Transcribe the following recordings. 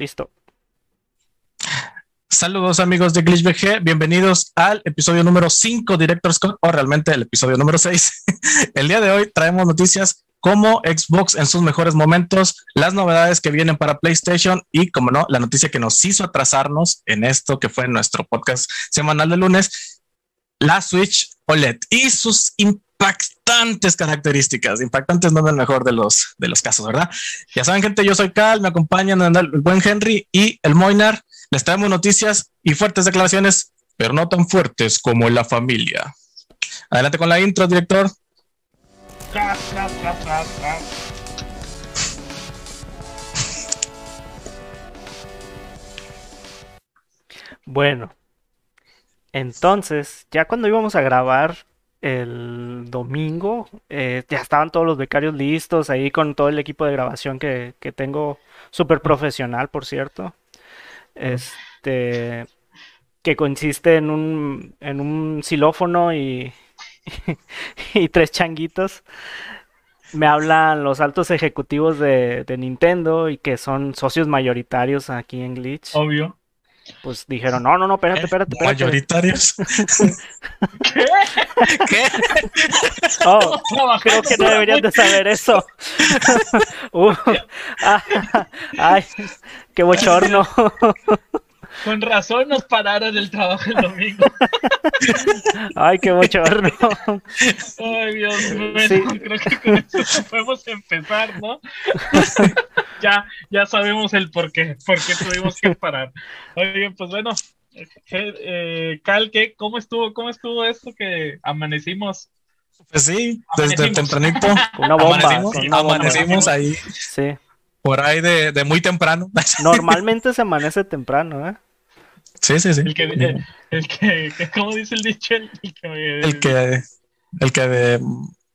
Listo. Saludos amigos de GlitchBG, bienvenidos al episodio número 5 Director Scott o realmente el episodio número 6. el día de hoy traemos noticias como Xbox en sus mejores momentos, las novedades que vienen para PlayStation y, como no, la noticia que nos hizo atrasarnos en esto que fue nuestro podcast semanal de lunes, la Switch OLED y sus impactantes características. Impactantes no es el mejor de los, de los casos, ¿verdad? Ya saben, gente, yo soy Cal, me acompañan el buen Henry y el Moinar. Les traemos noticias y fuertes declaraciones, pero no tan fuertes como en la familia. Adelante con la intro, director. Bueno, entonces, ya cuando íbamos a grabar el domingo, eh, ya estaban todos los becarios listos ahí con todo el equipo de grabación que, que tengo, súper profesional, por cierto este que consiste en un, en un xilófono y, y tres changuitos. Me hablan los altos ejecutivos de, de, Nintendo y que son socios mayoritarios aquí en Glitch. Obvio. Pues dijeron, no, no, no, espérate, espérate, espérate. ¿Mayoritarios? ¿Qué? ¿Qué? Oh, creo que no deberían de saber eso. Uh, ah, ay, qué bochorno. Con razón nos pararon el trabajo el domingo. Ay, qué bochorno. Ay, Dios mío. Sí. Creo que con eso podemos empezar, ¿no? ya, ya sabemos el por qué, por qué tuvimos que parar. Oye, pues bueno, eh, Cal, ¿qué? ¿cómo estuvo, cómo estuvo esto que amanecimos? Pues sí, desde tempranito. Una bomba. Amanecimos, con una bomba. amanecimos ahí, Sí. por ahí de, de muy temprano. Normalmente se amanece temprano, ¿eh? Sí, sí, sí. El que, el, el que, ¿cómo dice el dicho? El, el que, El que, el que de,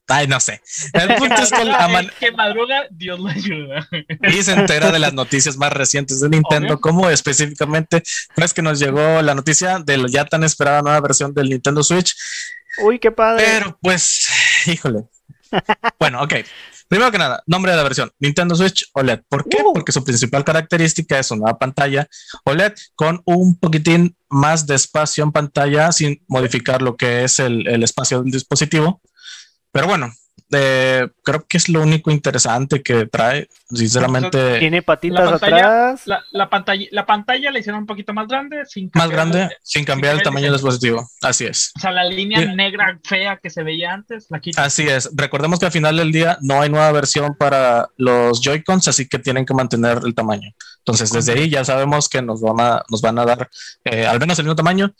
ay, no sé. El punto es que el aman- el que madruga, Dios lo ayuda. y se entera de las noticias más recientes de Nintendo, Obvio. como específicamente, pues que nos llegó la noticia de la ya tan esperada nueva versión del Nintendo Switch, Uy, qué padre. pero pues, híjole. Bueno, ok. Primero que nada, nombre de la versión, Nintendo Switch OLED. ¿Por qué? Uh. Porque su principal característica es una pantalla OLED con un poquitín más de espacio en pantalla sin modificar lo que es el, el espacio del dispositivo. Pero bueno, eh, creo que es lo único interesante que trae. Sinceramente, Tiene patitas La pantalla- atrás. La, la, pantalla, la pantalla la hicieron un poquito más grande, sin más cambiar- grande sin cambiar el el tamaño del dispositivo. Así es. O sea, la línea negra fea que se veía antes, la quitan. Así es. Recordemos que al final del día no hay nueva versión para los Joy-Cons, así que tienen que mantener el tamaño. Entonces, desde ahí ya sabemos que nos van a, nos van a dar eh, al menos el mismo tamaño.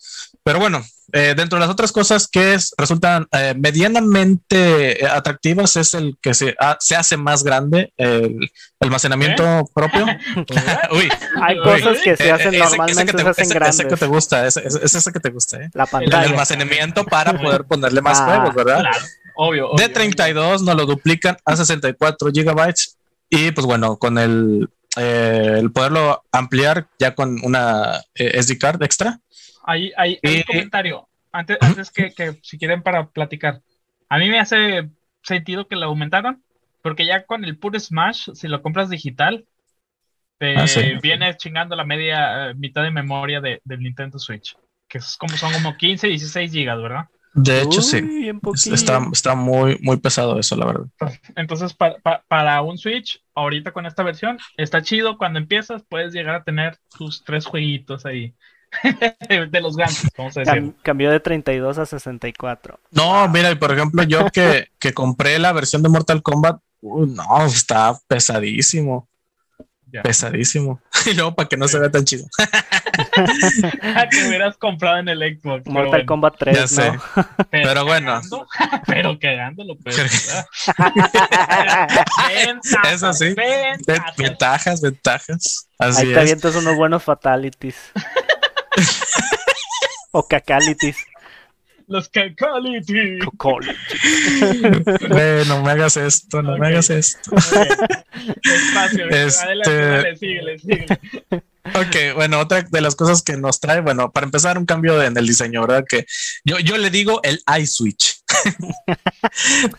Pero bueno, eh, dentro de las otras cosas que es- resultan eh, medianamente eh, atractivas es el que se, ah, se hace más grande el almacenamiento propio. Uy, Hay Uy. cosas que se eh, hacen ese- ese normalmente, que te- se hacen ese- grandes. ese que te gusta, ese, ese- ese que te gusta, ¿eh? La El pantalla. almacenamiento para poder ponerle más Ah, juegos, ¿verdad? Claro, obvio. De obvio. 32 nos lo duplican a 64 gigabytes y pues bueno, con el, eh, el poderlo ampliar ya con una eh, SD card extra. Hay, hay, hay un comentario. Antes, antes que, que si quieren para platicar. A mí me hace sentido que lo aumentaron, porque ya con el puro Smash, si lo compras digital, te Ah, sí. viene chingando la media eh, mitad de memoria de, del Nintendo Switch. Que es como son como 15, 16 gigas, ¿verdad? De hecho, sí. Uy. Está, está muy, muy pesado eso, la verdad. Entonces, pa- pa- para un Switch, ahorita con esta versión, está chido. Cuando empiezas, puedes llegar a tener tus tres jueguitos ahí. de los grandes, vamos a decir. Cam- cambió de 32 a 64. No, mira, y por ejemplo, yo que, que compré la versión de Mortal Kombat, uh, no, está pesadísimo. Ya. Pesadísimo. Y luego para que no se vea tan chido. que hubieras comprado en el Xbox. pero Mortal bueno. Kombat 3, Ya sé. Pero bueno. cagando- pero cagándolo, pues. Eso sí. Ve- Ventajas. Ventajas, ventajas. Así Ahí te es. avientas unos buenos fatalities. o cacalities. Los Cacality. No me hagas esto, no me hagas esto. Despacio. Este- Adelante, síguele, síguele. Ok, bueno, otra de las cosas que nos trae, bueno, para empezar, un cambio en el diseño, ¿verdad? Que yo, yo le digo el iSwitch.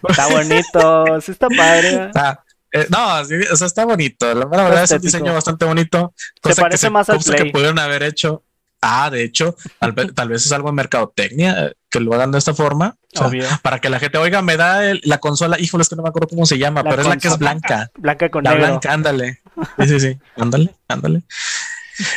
Está bonito. Sí está padre. Está, Eh, no, o sea, está bonito. La, verdad es un diseño bastante bonito. Se parece más al Play. que pudieron haber hecho. Ah, de hecho, tal, vez es algo de mercadotecnia que lo hagan de esta forma. para que la gente, oiga, me da la consola. Híjole, es que no me acuerdo cómo se llama, pero es la que es blanca. Blanca con la negro. blanca, ándale. Sí, sí, sí. Ándale, ándale.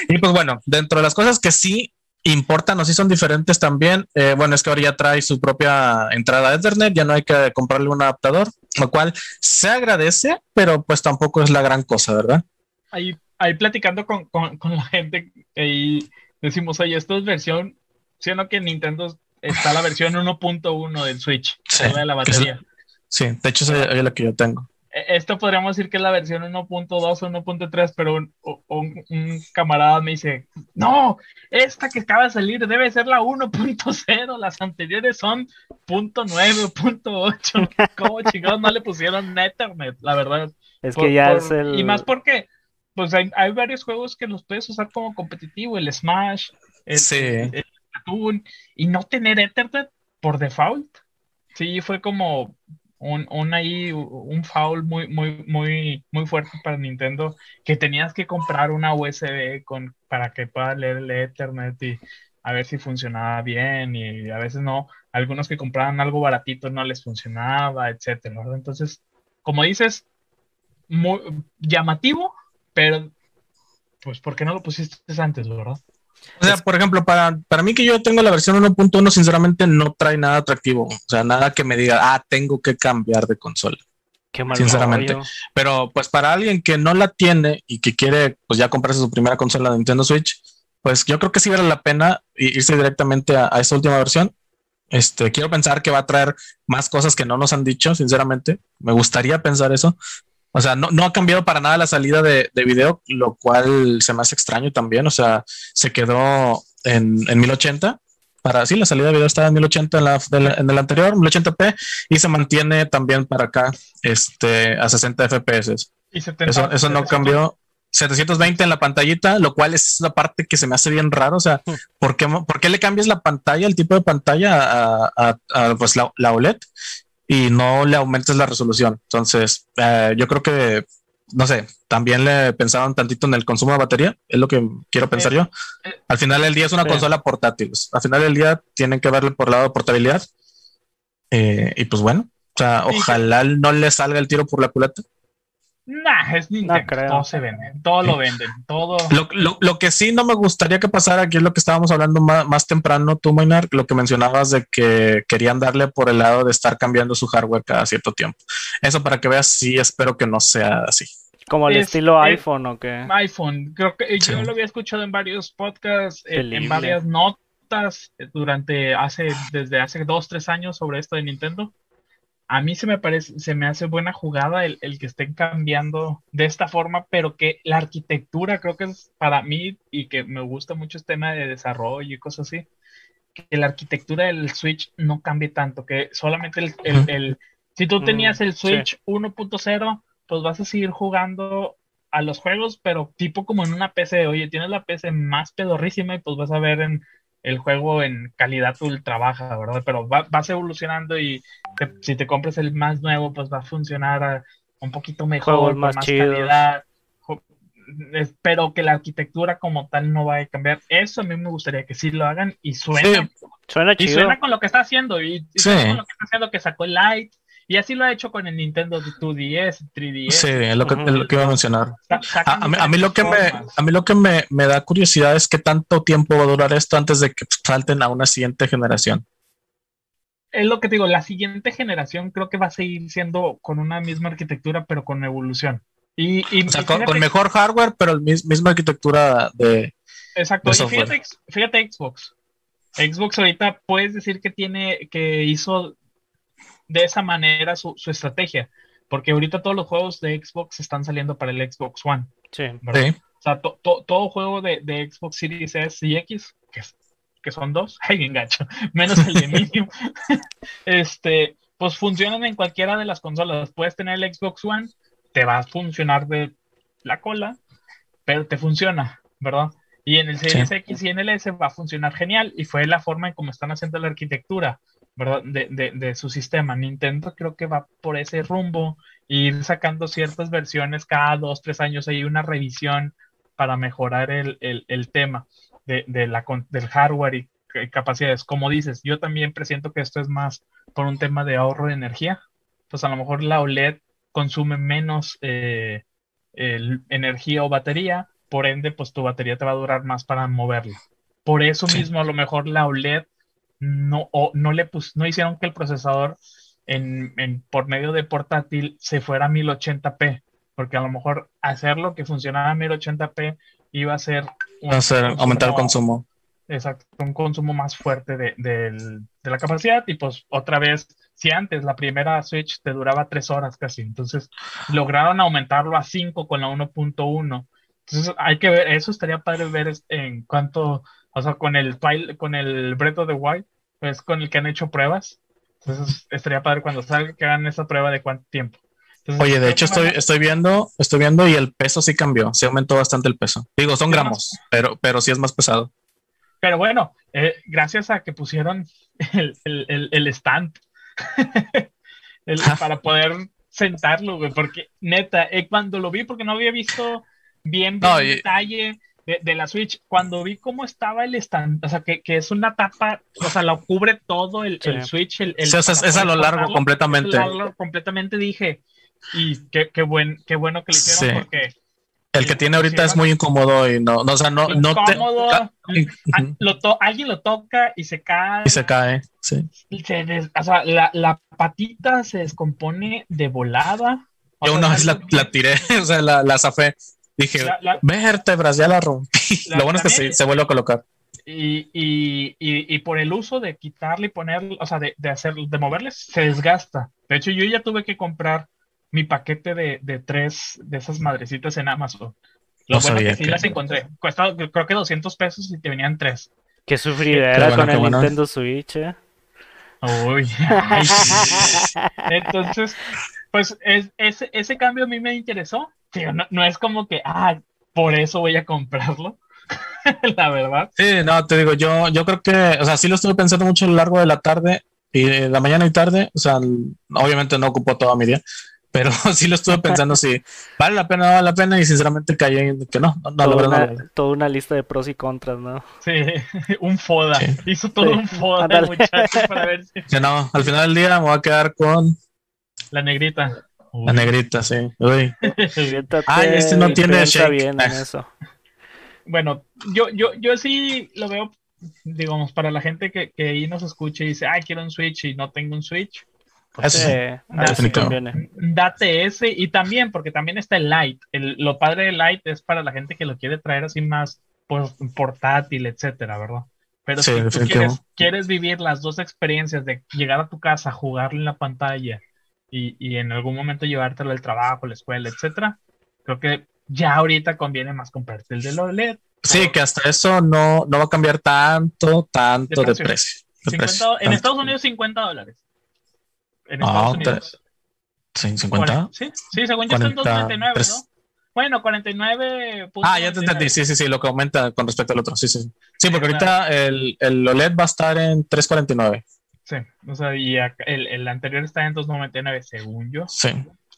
Y pues bueno, dentro de las cosas que sí importan o sí son diferentes también, eh, bueno, es que ahora ya trae su propia entrada a Ethernet, ya no hay que comprarle un adaptador, lo cual se agradece, pero pues tampoco es la gran cosa, ¿verdad? Ahí, ahí platicando con, con, la gente y decimos, oye, esto es versión, siendo que Nintendo está la versión 1.1 del Switch, de la batería. sí, de hecho es la que yo tengo. E, esto podríamos decir que es la versión 1.2 o 1.3, pero un, un, camarada me dice, no, esta que acaba de salir debe ser la 1.0, las anteriores son .9, .8, ¿cómo chingados no le pusieron Ethernet? La verdad. Es que ya es el... Y más porque, pues hay, hay, varios juegos que los puedes usar como competitivo, el Smash, el, sí. el, y no tener Ethernet por default. Sí, fue como, un, un ahí, un foul muy, muy, muy, muy fuerte para Nintendo, que tenías que comprar una USB con, para que pueda leer el Ethernet y a ver si funcionaba bien y a veces no, algunos que compraban algo baratito no les funcionaba, etcétera. Entonces, como dices, muy llamativo, pero pues ¿por qué no lo pusiste antes, verdad? O sea, por ejemplo, para, para mí que yo tengo la versión 1.1, sinceramente no trae nada atractivo. O sea, nada que me diga, ah, tengo que cambiar de consola. Qué mal sinceramente. Pero pues para alguien que no la tiene y que quiere pues ya comprarse su primera consola de Nintendo Switch, pues yo creo que sí vale la pena irse directamente a, a esta última versión. Este, quiero pensar que va a traer más cosas que no nos han dicho, sinceramente. Me gustaría pensar eso, o sea, no, ha cambiado para nada la salida de, video, lo cual se me hace extraño también. O sea, se quedó en, 1080. Para sí, la salida de video estaba en 1080 en, la, en el anterior, 1080p, y se mantiene también para acá este, a 60 FPS. eso, eso no cambió. 720 en la pantallita, lo cual es la parte que se me hace bien raro. O sea, hmm. ¿por qué, ¿por qué le cambias la pantalla, el tipo de pantalla a, pues la, la, OLED? Y no le aumentes la resolución. Entonces, eh, yo creo que, no sé, también le pensaban tantito en el consumo de batería, es lo que quiero pensar yo. Al final del día es una consola portátil. Al final del día tienen que verle por el lado de portabilidad. Eh, y pues bueno, o sea, ojalá no le salga el tiro por la culata. Nah, es Nintendo. todo se vende, todo lo venden, todo. Lo, que sí no me gustaría que pasara aquí es lo que estábamos hablando más, temprano, tú, Maynard, lo que mencionabas de que querían darle por el lado de estar cambiando su hardware cada cierto tiempo. Eso para que veas, sí, espero que no sea así. Como el estilo iPhone o qué. iPhone, creo que yo lo había escuchado en varios podcasts, en, en varias notas durante hace, desde hace dos, tres años sobre esto de Nintendo a mí se me parece, se me hace buena jugada el, que estén cambiando de esta forma, pero que la arquitectura creo que es para mí y que me gusta mucho este tema de desarrollo y cosas así, que la arquitectura del Switch no cambie tanto, que solamente el, el, si tú tenías el mm, Switch 1.0, pues vas a seguir jugando a los juegos, pero tipo como en una PC, oye, tienes la PC más pedorrísima y pues vas a ver en el juego en calidad ultra baja, ¿verdad? Pero va, vas evolucionando y si te compras el más nuevo, pues va a funcionar un poquito mejor, más, más calidad. Espero que la arquitectura como tal no vaya a cambiar. Eso a mí me gustaría que sí lo hagan y suena. suena chido. Y suena con lo que está haciendo. Y, suena con lo que está haciendo que sacó el Light y así lo ha hecho con el Nintendo 2DS, 3DS. Sí, es lo que, lo que iba a mencionar. A, mí, lo que, me, a mí lo que me, da curiosidad es qué tanto tiempo va a durar esto antes de que salten a una siguiente generación. Es lo que digo, la siguiente generación creo que va a seguir siendo con una misma arquitectura, pero con evolución. Y, o sea, con, mejor hardware, pero la misma arquitectura de. Exacto. y fíjate, fíjate Xbox. Xbox ahorita puedes decir que tiene, que hizo de esa manera su, estrategia. Porque ahorita todos los juegos de Xbox están saliendo para el Xbox One. Sí. O sea, todo juego de, Xbox Series S y X, que, que son dos, ay, engancho, menos el de Medium, este, pues funcionan en cualquiera de las consolas. Puedes tener el Xbox One, te va a funcionar de la cola, pero te funciona, ¿verdad? Y en el Series X y en el S va a funcionar genial y fue la forma en cómo están haciendo la arquitectura ¿verdad? De, de, de, su sistema. Nintendo creo que va por ese rumbo, ir sacando ciertas versiones cada dos, tres años, hay una revisión para mejorar el, el, el tema de, de, la, del hardware y capacidades. Como dices, yo también presiento que esto es más por un tema de ahorro de energía. Pues a lo mejor la OLED consume menos eh, el, energía o batería, por ende, pues tu batería te va a durar más para moverla. Por eso mismo, a lo mejor la OLED no, o no le pus, no hicieron que el procesador en, en, por medio de portátil se fuera a 1080p, porque a lo mejor hacerlo que funcionara a 1080p iba a ser, un, a ser aumentar el consumo. Exacto, un consumo más fuerte de, de, de, la capacidad y pues otra vez, si antes la primera Switch te duraba tres horas casi, entonces lograron aumentarlo a 5 con la 1.1. Entonces hay que ver, eso estaría padre ver en cuánto, o sea, con el, con el Breath of the Wild, pues con el que han hecho pruebas. Entonces estaría padre cuando salga que hagan esa prueba de cuánto tiempo. Entonces, Oye, de hecho estoy, estoy viendo, estoy viendo y el peso sí cambió, sí aumentó bastante el peso. Digo, son gramos, pero, pero sí es más pesado. Pero bueno, eh, gracias a que pusieron el, el, el stand el, para poder sentarlo, güey, porque neta, eh, cuando lo vi, porque no había visto bien, bien no, y... detalle de, de, la Switch, cuando vi cómo estaba el stand, o sea, que, que es una tapa, o sea, lo cubre todo el, sí. el Switch. El, sí, o sea, es a lo largo completamente. A lo largo completamente dije, y qué, qué, buen, qué bueno que lo hicieron, sí. porque el que tiene ahorita es muy incómodo y no, no o sea, no, no te... lo to alguien lo toca y se cae. Y se cae, sí. Se des... o sea, la, la, patita se descompone de volada. O Yo sea, una vez la, la, tiré, o sea, la, la zafé. Dije, vértebras, ya la rompí. lo bueno es que se, se, vuelve a colocar. Y, y, y, y, por el uso de quitarle y ponerle, o sea, de, de hacer, de moverles, se desgasta. De hecho, yo ya tuve que comprar mi paquete de, de, tres de esas madrecitas en Amazon. Lo no bueno que sí que... las encontré. Cuesta creo que 200 pesos y te venían tres. Qué sufridera bueno, con el bueno. Nintendo Switch, eh. Uy, ay, sí. Entonces, pues es, ese, ese cambio a mí me interesó. Tío, no, no, es como que, ah, por eso voy a comprarlo. la verdad. Sí, no, te digo, yo, yo creo que, o sea, sí lo estuve pensando mucho a lo largo de la tarde y de la mañana y tarde, o sea, obviamente no ocupó toda mi día, pero sí lo estuve pensando si vale la pena, no vale la pena y sinceramente caí en que no, no, toda, no, una, no, toda una lista de pros y contras, ¿no? Sí, un foda, sí. hizo todo sí. un foda el muchacho para ver si... Que no, al final del día me voy a quedar con... La negrita. Uy. La negrita, sí. Uy. Ay, este no tiene shake. Bien en eso. Bueno, yo, yo, yo sí lo veo, digamos, para la gente que, que ahí nos escuche y dice, ay, quiero un Switch y no tengo un Switch, ese, date, date, ese y también, porque también está el Lite. El, lo padre del Lite es para la gente que lo quiere traer así más pues, portátil, etcétera, ¿verdad? Pero sí, si tú quieres, quieres, vivir las dos experiencias de llegar a tu casa, jugarlo en la pantalla y, y en algún momento llevártelo al trabajo, la escuela, etcétera, creo que ya ahorita conviene más comprarte el de OLED. Sí, que hasta eso no, no va a cambiar tanto, tanto de precio. De precio. De 50, precio en Estados Unidos 50 dólares en Estados ah, Unidos. ¿50? Sí, sí, según yo están 2.99, ¿no? Bueno, 49. Ah, ya te entendí, sí, sí, sí, lo que aumenta con respecto al otro, sí, sí. Sí, porque ahorita el, el OLED va a estar en 3.49. Sí, o sea, y el, el anterior está en 2.99, según yo. Sí.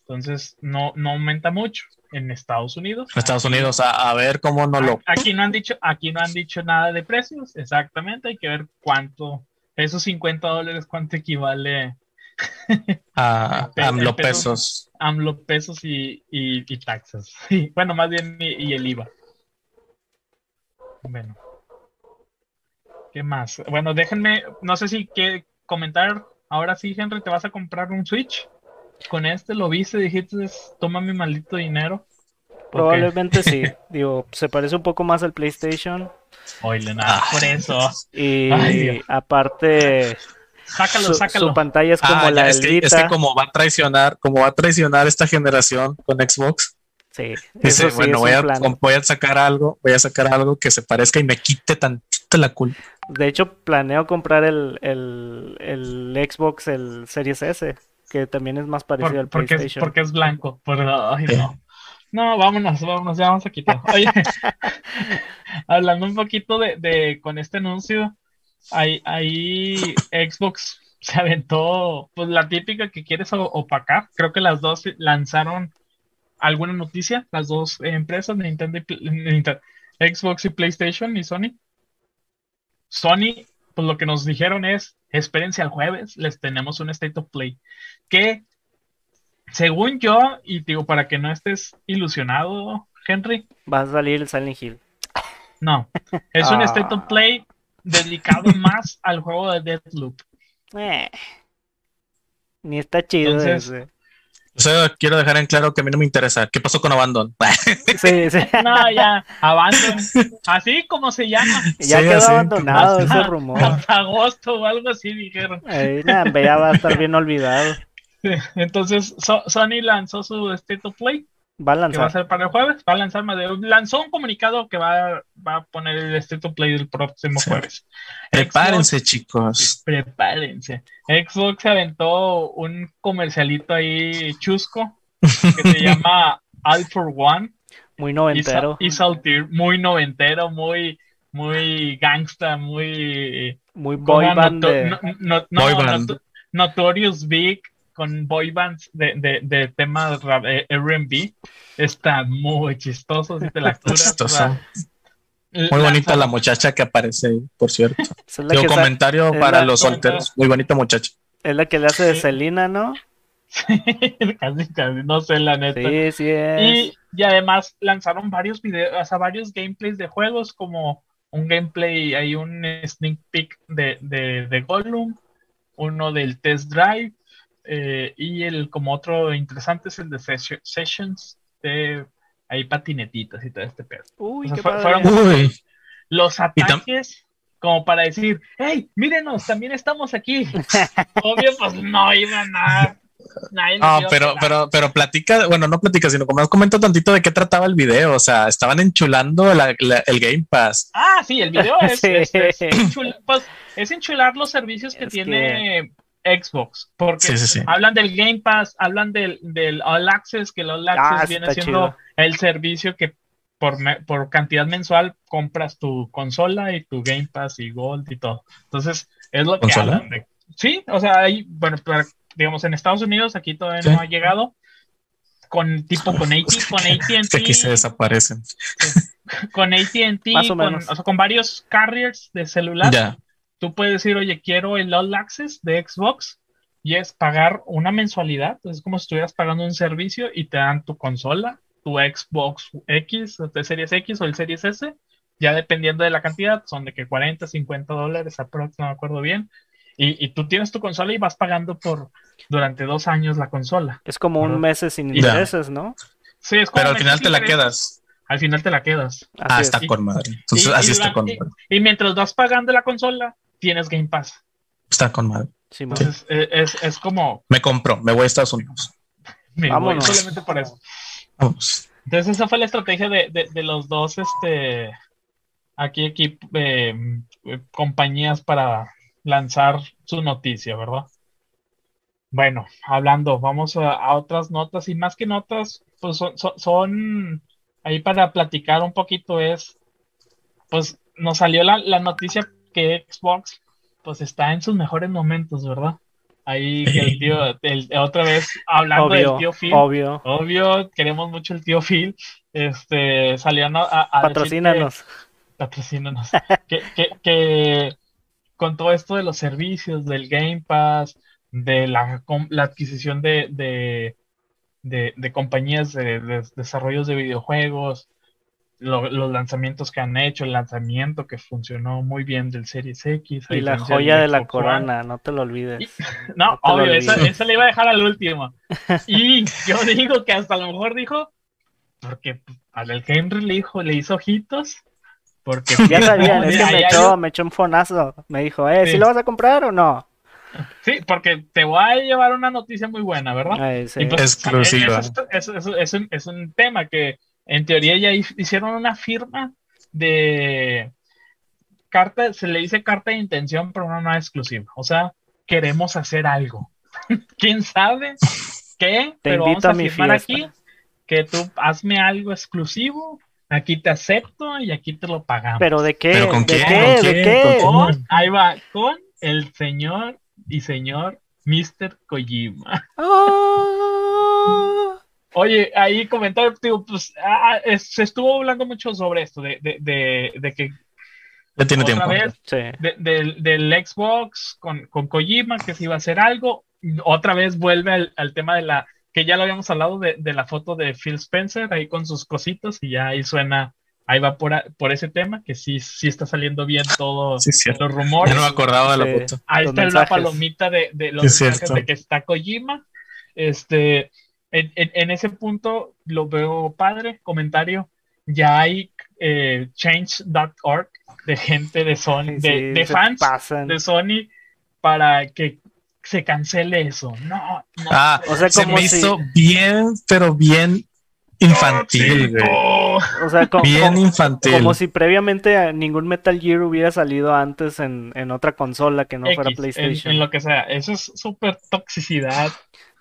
Entonces, no, no aumenta mucho en Estados Unidos. En Estados Unidos, a, a, ver cómo no lo. Aquí no han dicho, aquí no han dicho nada de precios, exactamente, hay que ver cuánto, esos 50 dólares, cuánto equivale a AMLO pesos. AMLO pesos y, y, y taxas. bueno, más bien y, y, el IVA. Bueno. ¿Qué más? Bueno, déjenme, no sé si que comentar. Ahora sí, Henry, ¿te vas a comprar un Switch? Con este lo viste, dijiste, toma mi maldito dinero. Probablemente sí. Digo, se parece un poco más al PlayStation. Oye, nada, por eso. Y Ay, aparte, Sácalo, su, sácalo. Su pantalla es como ah, la es que, es que, como va a traicionar, como va a traicionar esta generación con Xbox. Sí. Dice, sí bueno, voy a, voy a, sacar algo, voy a sacar algo que se parezca y me quite tantito la culpa. De hecho, planeo comprar el, el, el Xbox, el Series S, que también es más parecido Por, al porque PlayStation. Es, porque es blanco. Por, ay, no. No, vámonos, vámonos, ya vamos a quitar. Oye, hablando un poquito de, de, con este anuncio, hay, hay Xbox se aventó pues la típica que quieres opacar. Creo que las dos lanzaron alguna noticia, las dos empresas, Nintendo, Xbox y PlayStation y Sony. Sony, pues lo que nos dijeron es, espérense al jueves, les tenemos un State of Play. Que, según yo, y digo, para que no estés ilusionado, Henry. Va a salir el Silent Hill. No, es un State of ah. Play dedicado más al juego de Deathloop. Eh, ni está chido ese. O sea, quiero dejar en claro que a mí no me interesa. ¿Qué pasó con Abandon? sí, sí. No, ya, Abandon. Así como se llama. Ya quedó abandonado ese rumor. Hasta agosto o algo así dijeron. Ahí, ya va a estar bien olvidado. Entonces, Sony lanzó su State of Play Va a lanzar. Que va a ser para el jueves. Va a lanzar más de Lanzó un comunicado que va, va a poner el State of Play del próximo jueves. Prepárense, chicos. Prepárense. Xbox aventó un comercialito ahí chusco que se llama All for One. Muy noventero. Y, Saltir, muy noventero, muy, muy gangsta, muy. Muy boy band. no, Notorious Big con boy bands de, de, de temas eh, RB. Está muy chistoso si te la Chistoso. Muy bonita la muchacha que aparece, por cierto. Un comentario para los solteros. Muy bonita muchacha. Es la que le hace de Selina, ¿no? Sí, casi, casi, no sé la neta. Sí, sí es. Y, y, además lanzaron varios videos, o sea, varios gameplays de juegos, como un gameplay, hay un sneak peek de, de, de Gollum, uno del test drive, eh, y el como otro interesante es el de Sessions, de ahí patinetitas y todo este pedo. Uy, fueron los ataques como para decir, hey, mírenos, también estamos aquí. Obvio, pues no iban a... No, pero, pero, pero platica, bueno, no platica, sino como comento tantito de qué trataba el video. O sea, estaban enchulando el Game Pass. Ah, sí, el video es, es, pues, enchular los servicios que tiene Xbox, porque hablan del Game Pass, hablan del, del All Access, que el All Access ah, viene siendo el servicio que por, por cantidad mensual compras tu consola y tu Game Pass y Gold y todo. Entonces, es lo que hablan de. Sí, o sea, hay, bueno, digamos, en Estados Unidos, aquí todavía no ha llegado, con tipo con AT, con AT&T. que aquí se desaparecen. Con AT&T, con, o sea, con varios carriers de celular. Ya tú puedes decir, oye, quiero el All Access de Xbox y es pagar una mensualidad, es como si estuvieras pagando un servicio y te dan tu consola, tu Xbox X, de Series X o el Series S, ya dependiendo de la cantidad, son de que 40, 50 dólares aproximadamente, no me acuerdo bien, y, tú tienes tu consola y vas pagando por durante dos años la consola. Es como un mes sin intereses, ¿no? Sí, es como Pero al final te la quedas. Al final te la quedas. ah, está con madre. Entonces, así está con madre. Y, mientras vas pagando la consola, tienes Game Pass. Está con madre. Sí, Entonces, es, es, como. Me compro, me voy a Estados Unidos. Me Vámonos. Voy solamente por eso. Vamos. Entonces, esa fue la estrategia de, de, de los dos, este. Aquí, aquí, eh, compañías para lanzar su noticia, ¿verdad? Bueno, hablando, vamos a, otras notas y más que notas, pues son, son, son, ahí para platicar un poquito es, pues nos salió la, la noticia que Xbox pues está en sus mejores momentos, ¿verdad? Ahí que el tío, otra vez hablando del tío Phil. Obvio. Obvio, queremos mucho el tío Phil. Este, salían a, a Patrocínanos. patrocínanos. que, que, que, con todo esto de los servicios, del Game Pass, de la, la adquisición de, de, de, de compañías de desarrollos de videojuegos, los lanzamientos que han hecho, el lanzamiento que funcionó muy bien del Series X. Y la joya de la corona, no te lo olvides. no, obvio, esa, le iba a dejar al último. Y yo digo que hasta a lo mejor dijo, porque al Henry le, dijo, le hizo ojitos. Porque ya sabían, es que me echó, me echó un fonazo. Me dijo, eh, ¿si lo vas a comprar o no? Sí, porque te voy a llevar una noticia muy buena, ¿verdad? Pues, Exclusiva. es, un, tema que en teoría ya hicieron una firma de carta, se le dice carta de intención, pero no, no es exclusiva. O sea, queremos hacer algo. ¿Quién sabe qué? Te pero invito vamos a, firmar aquí que tú hazme algo exclusivo, aquí te acepto y aquí te lo pagamos. ¿Pero de qué? ¿Pero con ¿De qué? ¿De qué? Con, ahí va, con el señor y señor Mr. Kojima. Ah. Oye, ahí comentario, pues ah, ah, se estuvo hablando mucho sobre esto, de, que ya tiene tiempo. Vez, del, Xbox con, con, Kojima, que se iba a hacer algo. Otra vez vuelve al, tema de la, que ya lo habíamos hablado, de, la foto de Phil Spencer ahí con sus cositos y ya ahí suena, ahí va por, por ese tema, que sí, sí está saliendo bien todo los rumores. Ya no me acordaba de la foto. Ahí está la palomita de, de los mensajes de que está Kojima. Este, en, ese punto lo veo padre, comentario. Ya hay eh, change.org de gente de Sony, de, fans de Sony para que se cancele eso. No, no. Ah, o sea, se me hizo bien, pero bien infantil, O sea, como, bien infantil. Como si previamente ningún Metal Gear hubiera salido antes en, otra consola que no fuera PlayStation. En, lo que sea, eso es súper toxicidad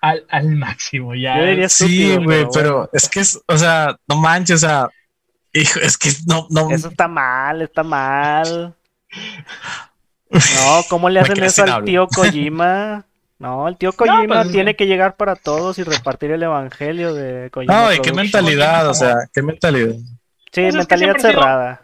al, máximo. Ya. sí, güey, pero, es que es, o sea, no manches, o sea, hijo, es que no, no. Eso está mal, está mal. No, ¿cómo le hacen eso al tío Kojima? No, el tío Kojima pues, tiene que llegar para todos y repartir el evangelio de Kojima. No, y qué mentalidad, o sea, qué mentalidad. Sí, pues mentalidad cerrada.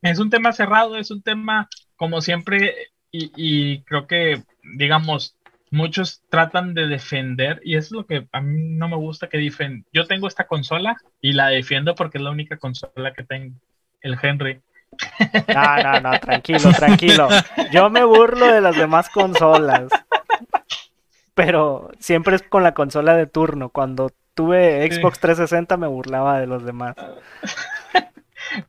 es un tema cerrado, es un tema como siempre, y, y creo que, digamos, muchos tratan de defender, y eso es lo que a mí no me gusta que defiendan. Yo tengo esta consola y la defiendo porque es la única consola que tengo, el Henry. No, no, no, tranquilo, tranquilo. Yo me burlo de las demás consolas. Pero siempre es con la consola de turno. Cuando tuve Xbox 360 me burlaba de los demás.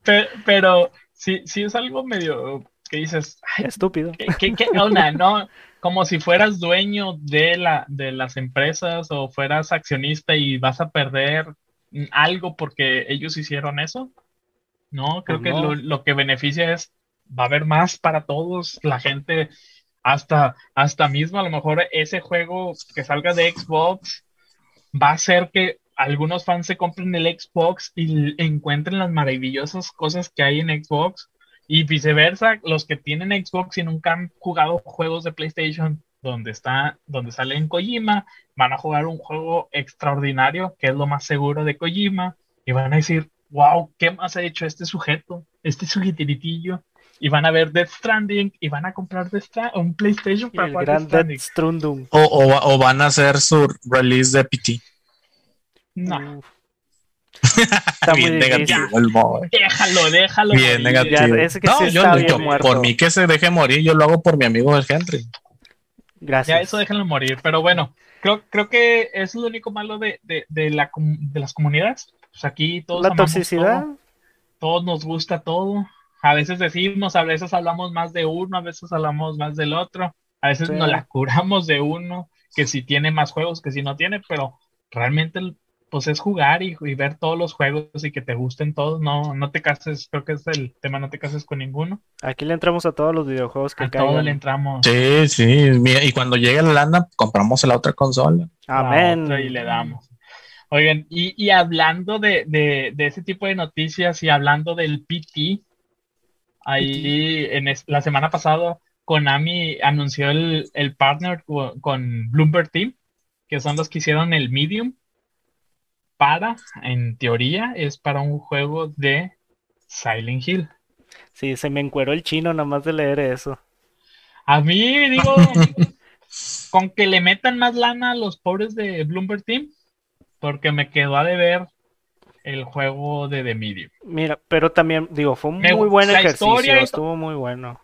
Pero, pero sí, sí es algo medio que dices, estúpido. ¿qué, qué, onda? No, como si fueras dueño de, la, de las empresas o fueras accionista y vas a perder algo porque ellos hicieron eso. No, creo pues que lo, que beneficia es, va a haber más para todos, la gente, hasta, hasta mismo a lo mejor ese juego que salga de Xbox va a hacer que algunos fans se compren el Xbox y encuentren las maravillosas cosas que hay en Xbox y viceversa, los que tienen Xbox y nunca han jugado juegos de PlayStation donde está, donde sale en Kojima, van a jugar un juego extraordinario, que es lo más seguro de Kojima, y van a decir, wow, ¿qué más ha hecho este sujeto? Este sujetiritillo. Y van a ver Death Stranding y van a comprar un PlayStation para jugar Death Stranding. O, o, van a hacer su release de PT. No. Está bien negativo el modo. Déjalo, déjalo. Bien negativo. no, yo, por mí que se deje morir, yo lo hago por mi amigo el Henry. Gracias. Ya eso déjenlo morir, pero bueno, creo, creo que es lo único malo de, de, de, la, de las comunidades. Pues aquí todos la toxicidad. todos nos gusta todo. A veces decimos, a veces hablamos más de uno, a veces hablamos más del otro, a veces nos la curamos de uno, que si tiene más juegos, que si no tiene, pero realmente pues es jugar y, ver todos los juegos y que te gusten todos, no, no te cases, creo que es el tema, no te cases con ninguno. Aquí le entramos a todos los videojuegos que a todos le entramos. Sí, sí, y cuando llegue la lana, compramos la otra consola. Amén. y le damos. Oigan, y, hablando de, ese tipo de noticias y hablando del PT, ahí en la semana pasada Konami anunció el, partner con, con Bloomberg Team, que son los que hicieron el Medium para, en teoría, es para un juego de Silent Hill. Sí, se me encueró el chino nomás de leer eso. A mí, digo, con que le metan más lana a los pobres de Bloomberg Team, porque me quedó a deber el juego de The Medium. Mira, pero también, digo, fue un muy buen ejercicio, estuvo muy bueno.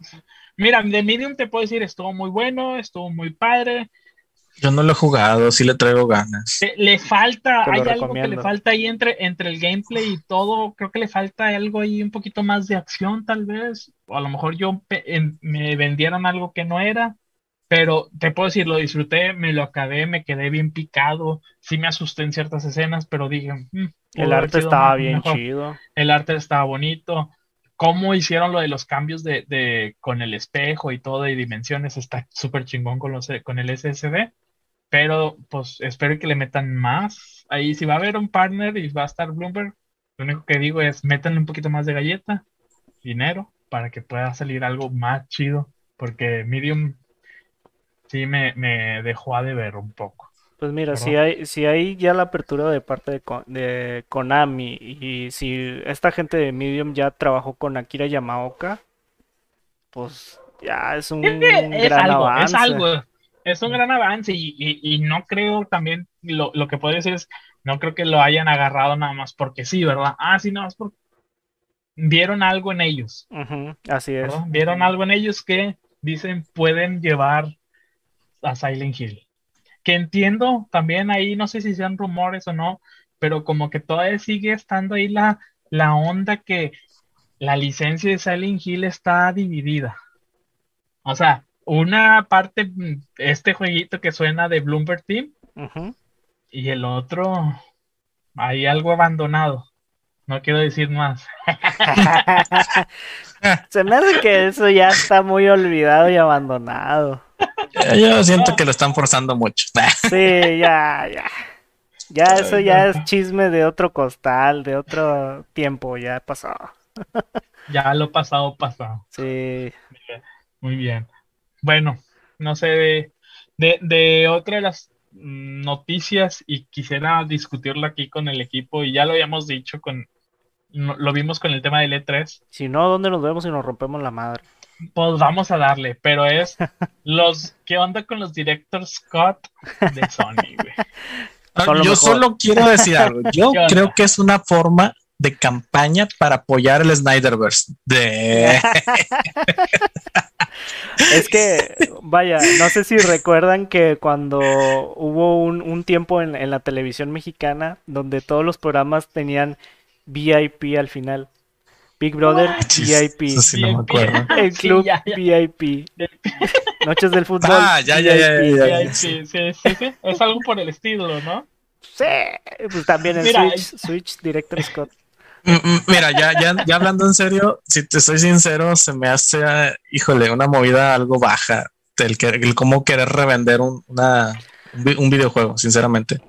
Mira, The Medium te puedo decir, estuvo muy bueno, estuvo muy padre. Yo no lo he jugado, sí le traigo ganas. Le, falta, hay algo que le falta ahí entre, entre el gameplay y todo. Creo que le falta algo ahí, un poquito más de acción, tal vez. O a lo mejor yo me vendieron algo que no era. Pero te puedo decir, lo disfruté, me lo acabé, me quedé bien picado. Sí me asusté en ciertas escenas, pero dije. Mm, el arte estaba bien chido. El arte estaba bonito. Cómo hicieron lo de los cambios de, de con el espejo y todo, y dimensiones, está súper chingón con, los, con el SSD pero pues espero que le metan más. Ahí si va a haber un partner y va a estar Bloomberg, lo único que digo es métanle un poquito más de galleta, dinero, para que pueda salir algo más chido. Porque Medium sí me, me dejó a deber un poco. Pues mira, si hay, si hay ya la apertura de parte de, de Konami y si esta gente de Medium ya trabajó con Akira Yamaoka, pues ya es un gran avance. Es algo, es un gran avance y, no creo también, lo, que puedo decir es, no creo que lo hayan agarrado nada más porque sí, ¿verdad? Ah, sí, nada más porque vieron algo en ellos. así es. Vieron algo en ellos que dicen pueden llevar a Silent Hill. Que entiendo también ahí, no sé si sean rumores o no, pero como que todavía sigue estando ahí la, la onda que la licencia de Silent Hill está dividida. O sea, una parte, este jueguito que suena de Bloomberg Team, y el otro, hay algo abandonado. No quiero decir más. Se me hace que eso ya está muy olvidado y abandonado. Yo siento que lo están forzando mucho. sí, ya, ya. Ya eso ya es chisme de otro costal, de otro tiempo, ya pasó. ya lo pasado, pasado. Sí. Muy bien. Bueno, no sé, de, de, otra de las noticias y quisiera discutirlo aquí con el equipo y ya lo habíamos dicho con lo vimos con el tema del E3. Si no, ¿dónde nos vemos y nos rompemos la madre? Pues vamos a darle, pero es los ¿qué onda con los directors Scott de Sony, güey? Yo solo quiero decir algo. Yo creo que es una forma de campaña para apoyar el Snyderverse. De... es que, vaya, no sé si recuerdan que cuando hubo un, tiempo en, en, la televisión mexicana donde todos los programas tenían VIP al final. Big Brother VIP. El club VIP. Noches del fútbol. Ah, ya, ya, ya, Sí, sí, sí, Es algo por el estilo, ¿no? Sí, pues también el Switch, Switch Director Scott. Mm, mm, mira, ya, ya, ya hablando en serio, si te soy sincero, se me hace, híjole, una movida algo baja el, el cómo querer revender un, una, un videojuego, sinceramente.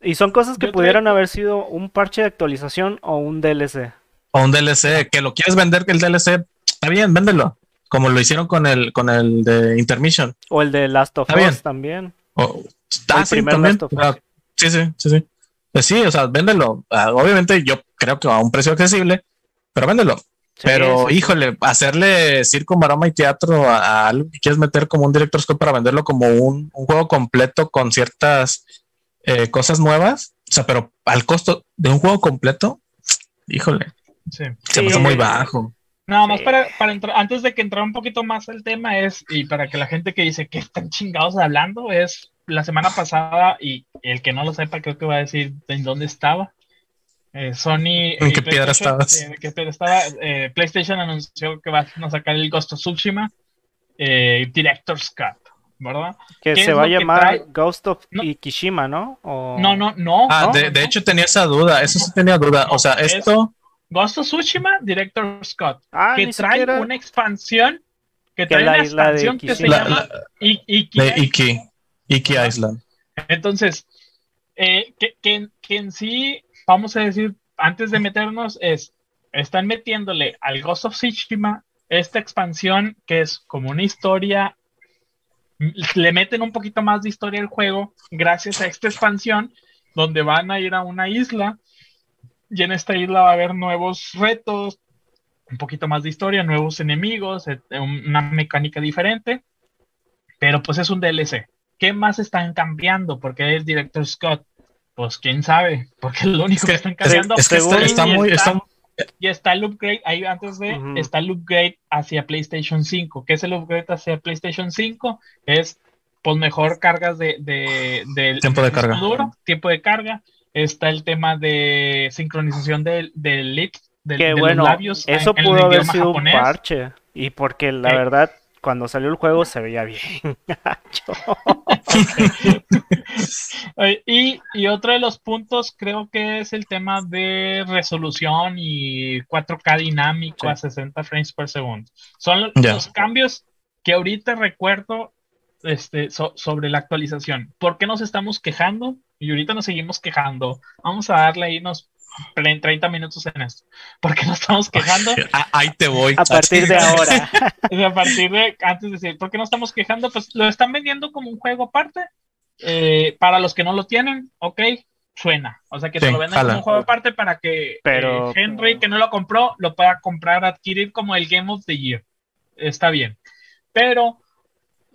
Y son cosas que pudieran haber sido un parche de actualización o un DLC. O un DLC, que lo quieres vender que el DLC, está bien, véndelo. Como lo hicieron con el, con el de Intermission. O el de Last of Us también. O, está, sí, sí, sí, sí, sí. Pues sí, o sea, véndelo. Ah, obviamente yo creo que a un precio accesible, pero véndelo. pero, híjole, hacerle circo, maroma y teatro a, algo que quieres meter como un director para venderlo como un, un juego completo con ciertas eh, cosas nuevas, o sea, pero al costo de un juego completo, híjole, se me muy bajo. Nada más para, para entrar, antes de que entrar un poquito más el tema es, y para que la gente que dice que están chingados hablando, es la semana pasada, y el que no lo sepa creo que va a decir en dónde estaba. Eh, Sony. ¿En qué piedra estabas? ¿En qué piedra estaba? Eh, PlayStation anunció que va a sacar el Ghost of Tsushima Director's Cut. ¿verdad? Que se va a llamar Ghost of Ikishima, ¿no? No, no, no. Ah, de, hecho tenía esa duda, eso sí tenía duda. o sea, esto. Ghost of Tsushima, Director Scott. Ah, que trae una expansión. Que trae una expansión que se llama Iki, Iki, Iki Island. Entonces, eh, que, que, que en sí, vamos a decir, antes de meternos, es. Están metiéndole al Ghost of Tsushima esta expansión que es como una historia le meten un poquito más de historia al juego gracias a esta expansión donde van a ir a una isla y en esta isla va a haber nuevos retos, un poquito más de historia, nuevos enemigos, una mecánica diferente, pero pues es un DLC. ¿Qué más están cambiando? Porque es Director Scott. Pues quién sabe, porque lo único que están cambiando es que está, muy, y está el upgrade, ahí antes de, está el upgrade hacia PlayStation 5. ¿Qué es el upgrade hacia PlayStation 5? Es, pues, mejor cargas de, del tiempo de carga. Duro, tiempo de carga. Está el tema de sincronización del, del de, de los labios. Eso pudo haber sido un parche. Y porque la eh, verdad, cuando salió el juego se veía bien. y, y, otro de los puntos creo que es el tema de resolución y 4K dinámico a 60 frames por segundo. Son los, cambios que ahorita recuerdo este, sobre la actualización. ¿Por qué nos estamos quejando? Y ahorita nos seguimos quejando. Vamos a darle ahí unos 30 minutos en esto. Porque nos estamos quejando. Ah, ahí te voy. A partir de ahora. a partir de, antes de decir, ¿por qué no estamos quejando? Pues lo están vendiendo como un juego aparte. Eh, para los que no lo tienen, ok, suena. O sea, que te lo venden como un juego aparte para que Pero... eh, Henry, que no lo compró, lo pueda comprar, adquirir como el Game of the Year. Está bien. Pero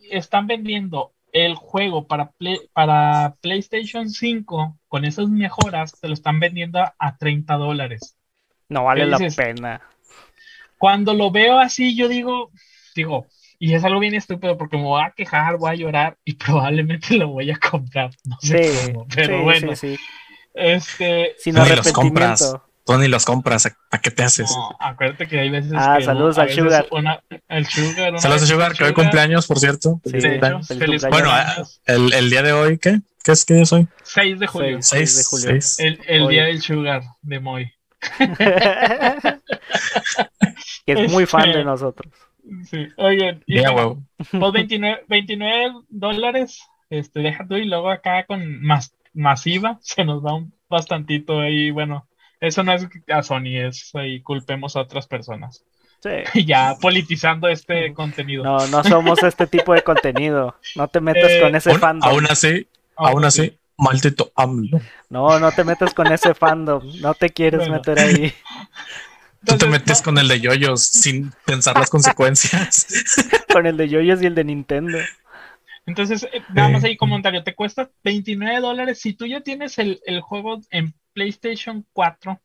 están vendiendo el juego para, para PlayStation 5 con esas mejoras, te lo están vendiendo a 30 dólares. No vale la pena. Cuando lo veo así, yo digo, digo, y es algo bien estúpido porque me voy a quejar, voy a llorar y probablemente lo voy a comprar. No sé sí, cómo, pero sí, bueno. Sí, sí. Este. Sin arrepentimiento. Tú ni los compras. ¿A qué te haces? No, acuérdate que hay veces. Ah, que saludos a al Sugar. Una, el Sugar. una Saludos a vez Sugar, que hoy cumpleaños, por cierto. Sí, sí, feliz feliz cumpleaños. Bueno, cumpleaños. El, el día de hoy, ¿qué? ¿Qué es que es hoy? 6 de julio. Seis. 6 de julio. Seis. El, el Hoy. día del Sugar de Moy. que es muy fan de nosotros. Sí. Oigan, y Ya, bueno, huevo. pues 29, 29 dólares, este, deja tú y luego acá con más masiva se nos va un bastantito ahí, bueno, eso no es a Sony, es ahí culpemos a otras personas. Sí. Y ya politizando este contenido. No, no somos este tipo de contenido. No te metas Eh, con ese Aún, fandom. aún así, Ah, aún sí. así, maldito AMLO. No, no te metas con ese fandom. No te quieres Bueno. meter ahí. Tú te metes no, con el de yoyos sin pensar las consecuencias. Con el de Yoyos y el de Nintendo. Entonces, eh, nada más ahí comentario, te cuesta 29 dólares. Si tú ya tienes el, el juego en PlayStation 4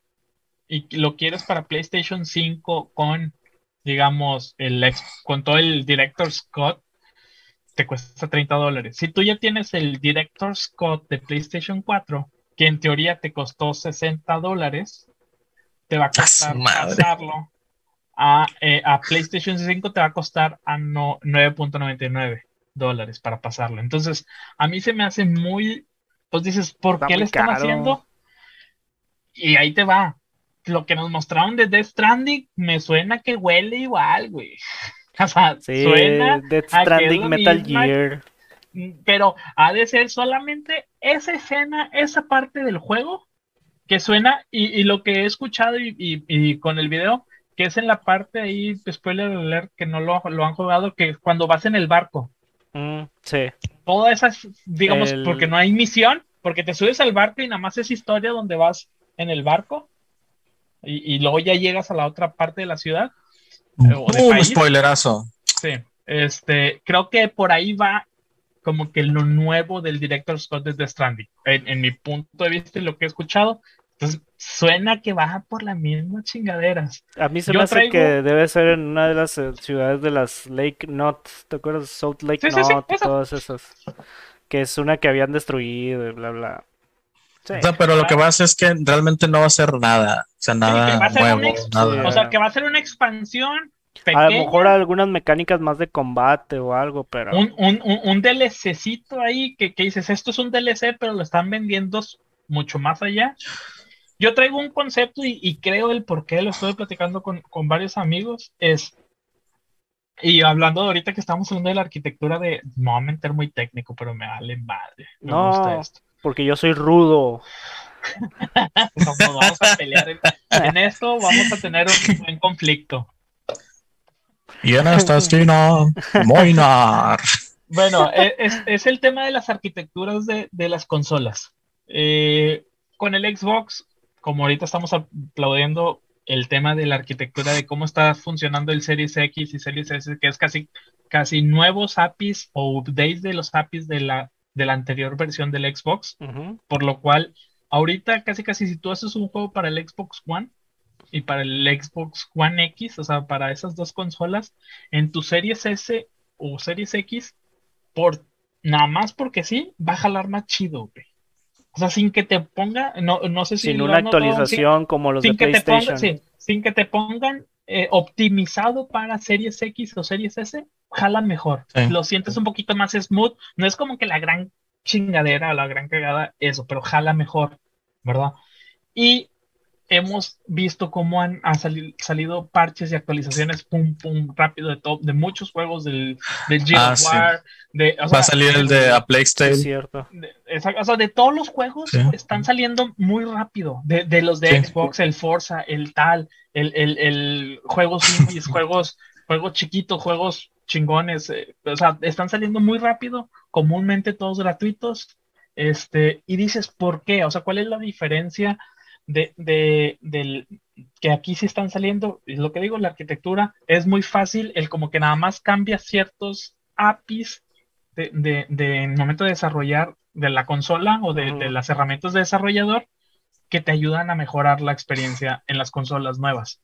y lo quieres para PlayStation 5 con, digamos, el ex- con todo el Director's Scott, te cuesta 30 dólares. Si tú ya tienes el Director's Scott de PlayStation 4, que en teoría te costó 60 dólares, te va a costar pasarlo a, eh, a PlayStation 5 te va a costar a no, 9.99 dólares para pasarlo. Entonces, a mí se me hace muy, pues dices, ¿por Está qué le están caro. haciendo? Y ahí te va. Lo que nos mostraron de Death Stranding me suena que huele igual, güey. O sea, Sí, suena, Death Stranding lo Metal misma. Gear. pero ha de ser solamente esa escena, esa parte del juego que suena y, y lo que he escuchado y, y- y con el video, que es en la parte ahí, spoiler alert, que no lo, lo han jugado, que cuando vas en el barco, Mm, sí. todas esas, digamos, El- porque no hay misión, porque te subes al barco y nada más es historia donde vas en el barco y, y luego ya llegas a la otra parte de la ciudad. O de Un país. spoilerazo. Sí, este, creo que por ahí va como que lo nuevo del director Scott de The Stranding, en, en mi punto de vista y lo que he escuchado. Entonces, suena que baja por las mismas chingaderas. A mí se Yo me hace traigo- que debe ser en una de las eh, ciudades de las Lake Knot. ¿Te acuerdas? South Lake Sí, sí, sí, Knot y todas esas. Que es una que habían destruido y bla, bla. Sí. O sea, pero lo que va a hacer es que realmente no va a ser nada. O sea, nada va a ser nuevo. un ex- nada. O sea, que va a ser una expansión A lo mejor algunas mecánicas más de combate o algo, pero un, un, un, un DLCcito ahí que, que dices, esto es un DLC, pero lo están vendiendo mucho más allá. Yo traigo un concepto y, y creo el por qué lo estoy platicando con, con varios amigos. Es, y hablando de ahorita que estamos hablando de la arquitectura de, me voy a meter muy técnico, pero me vale madre. Me No. gusta esto. porque yo soy rudo. Nos vamos a pelear en, en esto, vamos a tener un buen conflicto. Y en esta esquina, Moinar. Bueno, e- es, es el tema de las arquitecturas de, de las consolas. Eh, con el Xbox, como ahorita estamos aplaudiendo el tema de la arquitectura de cómo está funcionando el Series X y Series S, que es casi, casi nuevos APIs o updates de los APIs de la, de la anterior versión del Xbox, por lo cual ahorita casi casi si tú haces un juego para el Xbox One y para el Xbox One X, o sea, para esas dos consolas, en tu Series S o Series X, por nada más porque sí, va a jalar más chido, güey. O sea, sin que te ponga, no, no sé si Sin una sin- actualización como los de sin que te PlayStation. pongan, sí, sin que te pongan eh, optimizado para Series X o Series S, jala mejor. Sí. Lo sientes un poquito más smooth. No es como que la gran chingadera o la gran cagada, eso, pero jala mejor, ¿verdad? Y hemos visto cómo han, salido parches y actualizaciones pum pum rápido de top de muchos juegos del, del ah, War. De, Va a salir el de A Plague Tale. cierto. De, o sea, de todos los juegos están saliendo muy rápido. De, de los de Xbox, el Forza, el tal, el, el, el juegos indies, juegos, juegos chiquitos, juegos chingones. Eh, o sea, están saliendo muy rápido, comúnmente todos gratuitos. Este, y dices, ¿por qué? O sea, ¿cuál es la diferencia? De, de, del, que aquí sí están saliendo, es lo que digo, la arquitectura es muy fácil, el como que nada más cambia ciertos APIs de, de, de en momento de desarrollar de la consola o de, de, las herramientas de desarrollador que te ayudan a mejorar la experiencia en las consolas nuevas.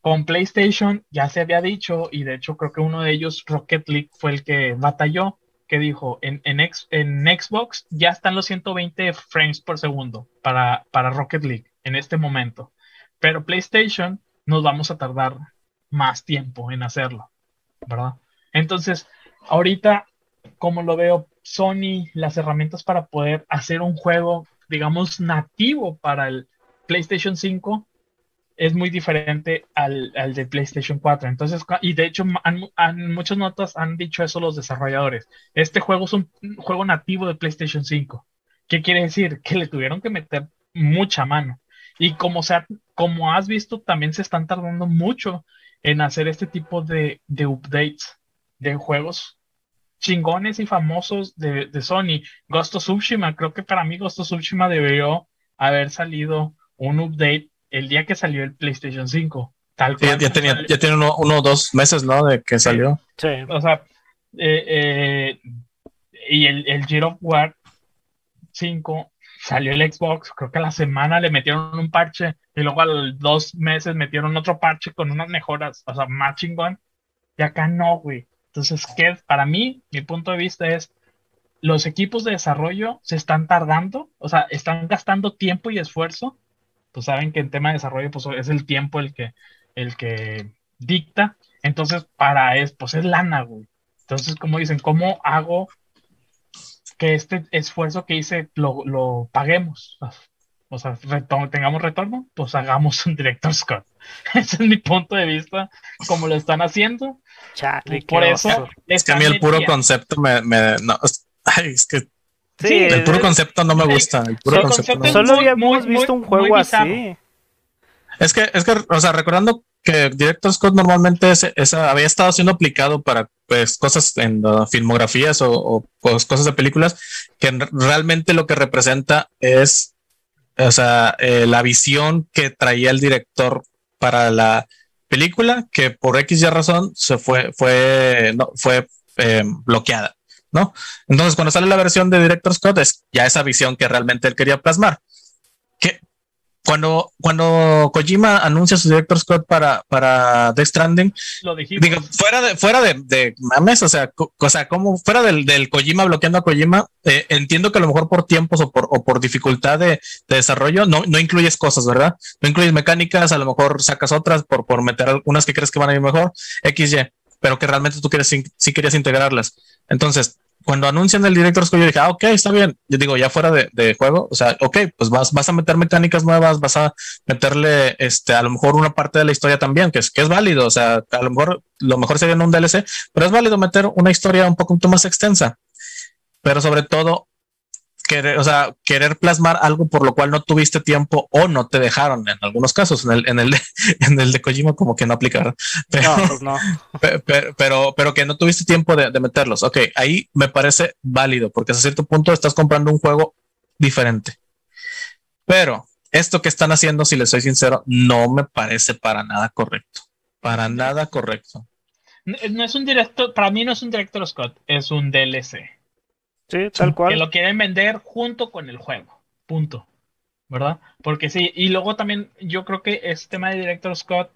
Con PlayStation ya se había dicho, y de hecho creo que uno de ellos, Rocket League, fue el que batalló, que dijo, en, en, en Xbox ya están los 120 frames por segundo para, para Rocket League en este momento, pero PlayStation nos vamos a tardar más tiempo en hacerlo, ¿verdad? Entonces, ahorita, como lo veo, Sony, las herramientas para poder hacer un juego, digamos, nativo para el PlayStation 5 es muy diferente al, al, de PlayStation 4. Entonces, y de hecho, han, muchas notas han dicho eso los desarrolladores. Este juego es un juego nativo de PlayStation 5. ¿Qué quiere decir? Que le tuvieron que meter mucha mano. Y como, como has visto, también se están tardando mucho en hacer este tipo de, de updates de juegos chingones y famosos de, de, Sony. Ghost of Tsushima, creo que para mí Ghost of Tsushima debió haber salido un update el día que salió el PlayStation 5. Tal cual. ya, tenía, ya tiene uno, o dos meses, ¿no? De que salió. Sí. O sea, eh, eh, y el, el Gear of War 5 salió el Xbox, creo que a la semana le metieron un parche y luego a los dos meses metieron otro parche con unas mejoras, o sea, matching one. Y acá no, güey. Entonces, ¿qué? Para mí, mi punto de vista es, los equipos de desarrollo se están tardando, o sea, están gastando tiempo y esfuerzo pues saben que en tema de desarrollo pues es el tiempo el que, el que dicta. Entonces, para es, pues es lana, güey. Entonces, como dicen, ¿cómo hago que este esfuerzo que hice lo, paguemos? O sea, tengamos retorno, pues hagamos un director Scott. Ese es mi punto de vista, como lo están haciendo. Por eso. Es que a mí el puro concepto me. me no, es que Sí, el puro concepto no me gusta. El puro concepto, Solo habíamos visto un juego así. Es que, es que, o sea, recordando que Director Scott normalmente había estado siendo aplicado para pues, cosas en filmografías o, pues, cosas de películas, que realmente lo que representa es, o sea, eh, la visión que traía el director para la película, que por X y razón se fue, fue, no, fue eh, bloqueada. ¿No? Entonces, cuando sale la versión de Director Scott, es ya esa visión que realmente él quería plasmar. Que cuando, cuando Kojima anuncia su Director Scott para, para Death Stranding, digo, fuera de, fuera de, mames, o sea, o sea, como fuera del, del Kojima bloqueando a Kojima, eh, entiendo que a lo mejor por tiempos o por, o por dificultad de, desarrollo no, no incluyes cosas, ¿verdad? No incluyes mecánicas, a lo mejor sacas otras por, por meter algunas que crees que van a ir mejor, XY, pero que realmente tú quieres, sí querías integrarlas. Entonces, cuando anuncian el director yo dije, ah, ok, está bien. Yo digo, ya fuera de, juego, o sea, ok, pues vas, vas a meter mecánicas nuevas, vas a meterle, este, a lo mejor una parte de la historia también, que es, que es válido. O sea, a lo mejor, lo mejor sería en un DLC, pero es válido meter una historia un poco más extensa. Pero sobre todo, querer, o sea, querer plasmar algo por lo cual no tuviste tiempo o no te dejaron en algunos casos. En el, en el, de, en el de Kojima como que no aplicaron. Pero, no, pues no. Pero, pero, que no tuviste tiempo de, meterlos. Ok, ahí me parece válido porque a cierto punto estás comprando un juego diferente. Pero esto que están haciendo, si les soy sincero, no me parece para nada correcto. Para nada correcto. No es un director, para mí no es un director Scott, es un DLC. Sí, tal cual. Que lo quieren vender junto con el juego. Punto. ¿Verdad? Porque sí, y luego también yo creo que este tema de Director Scott,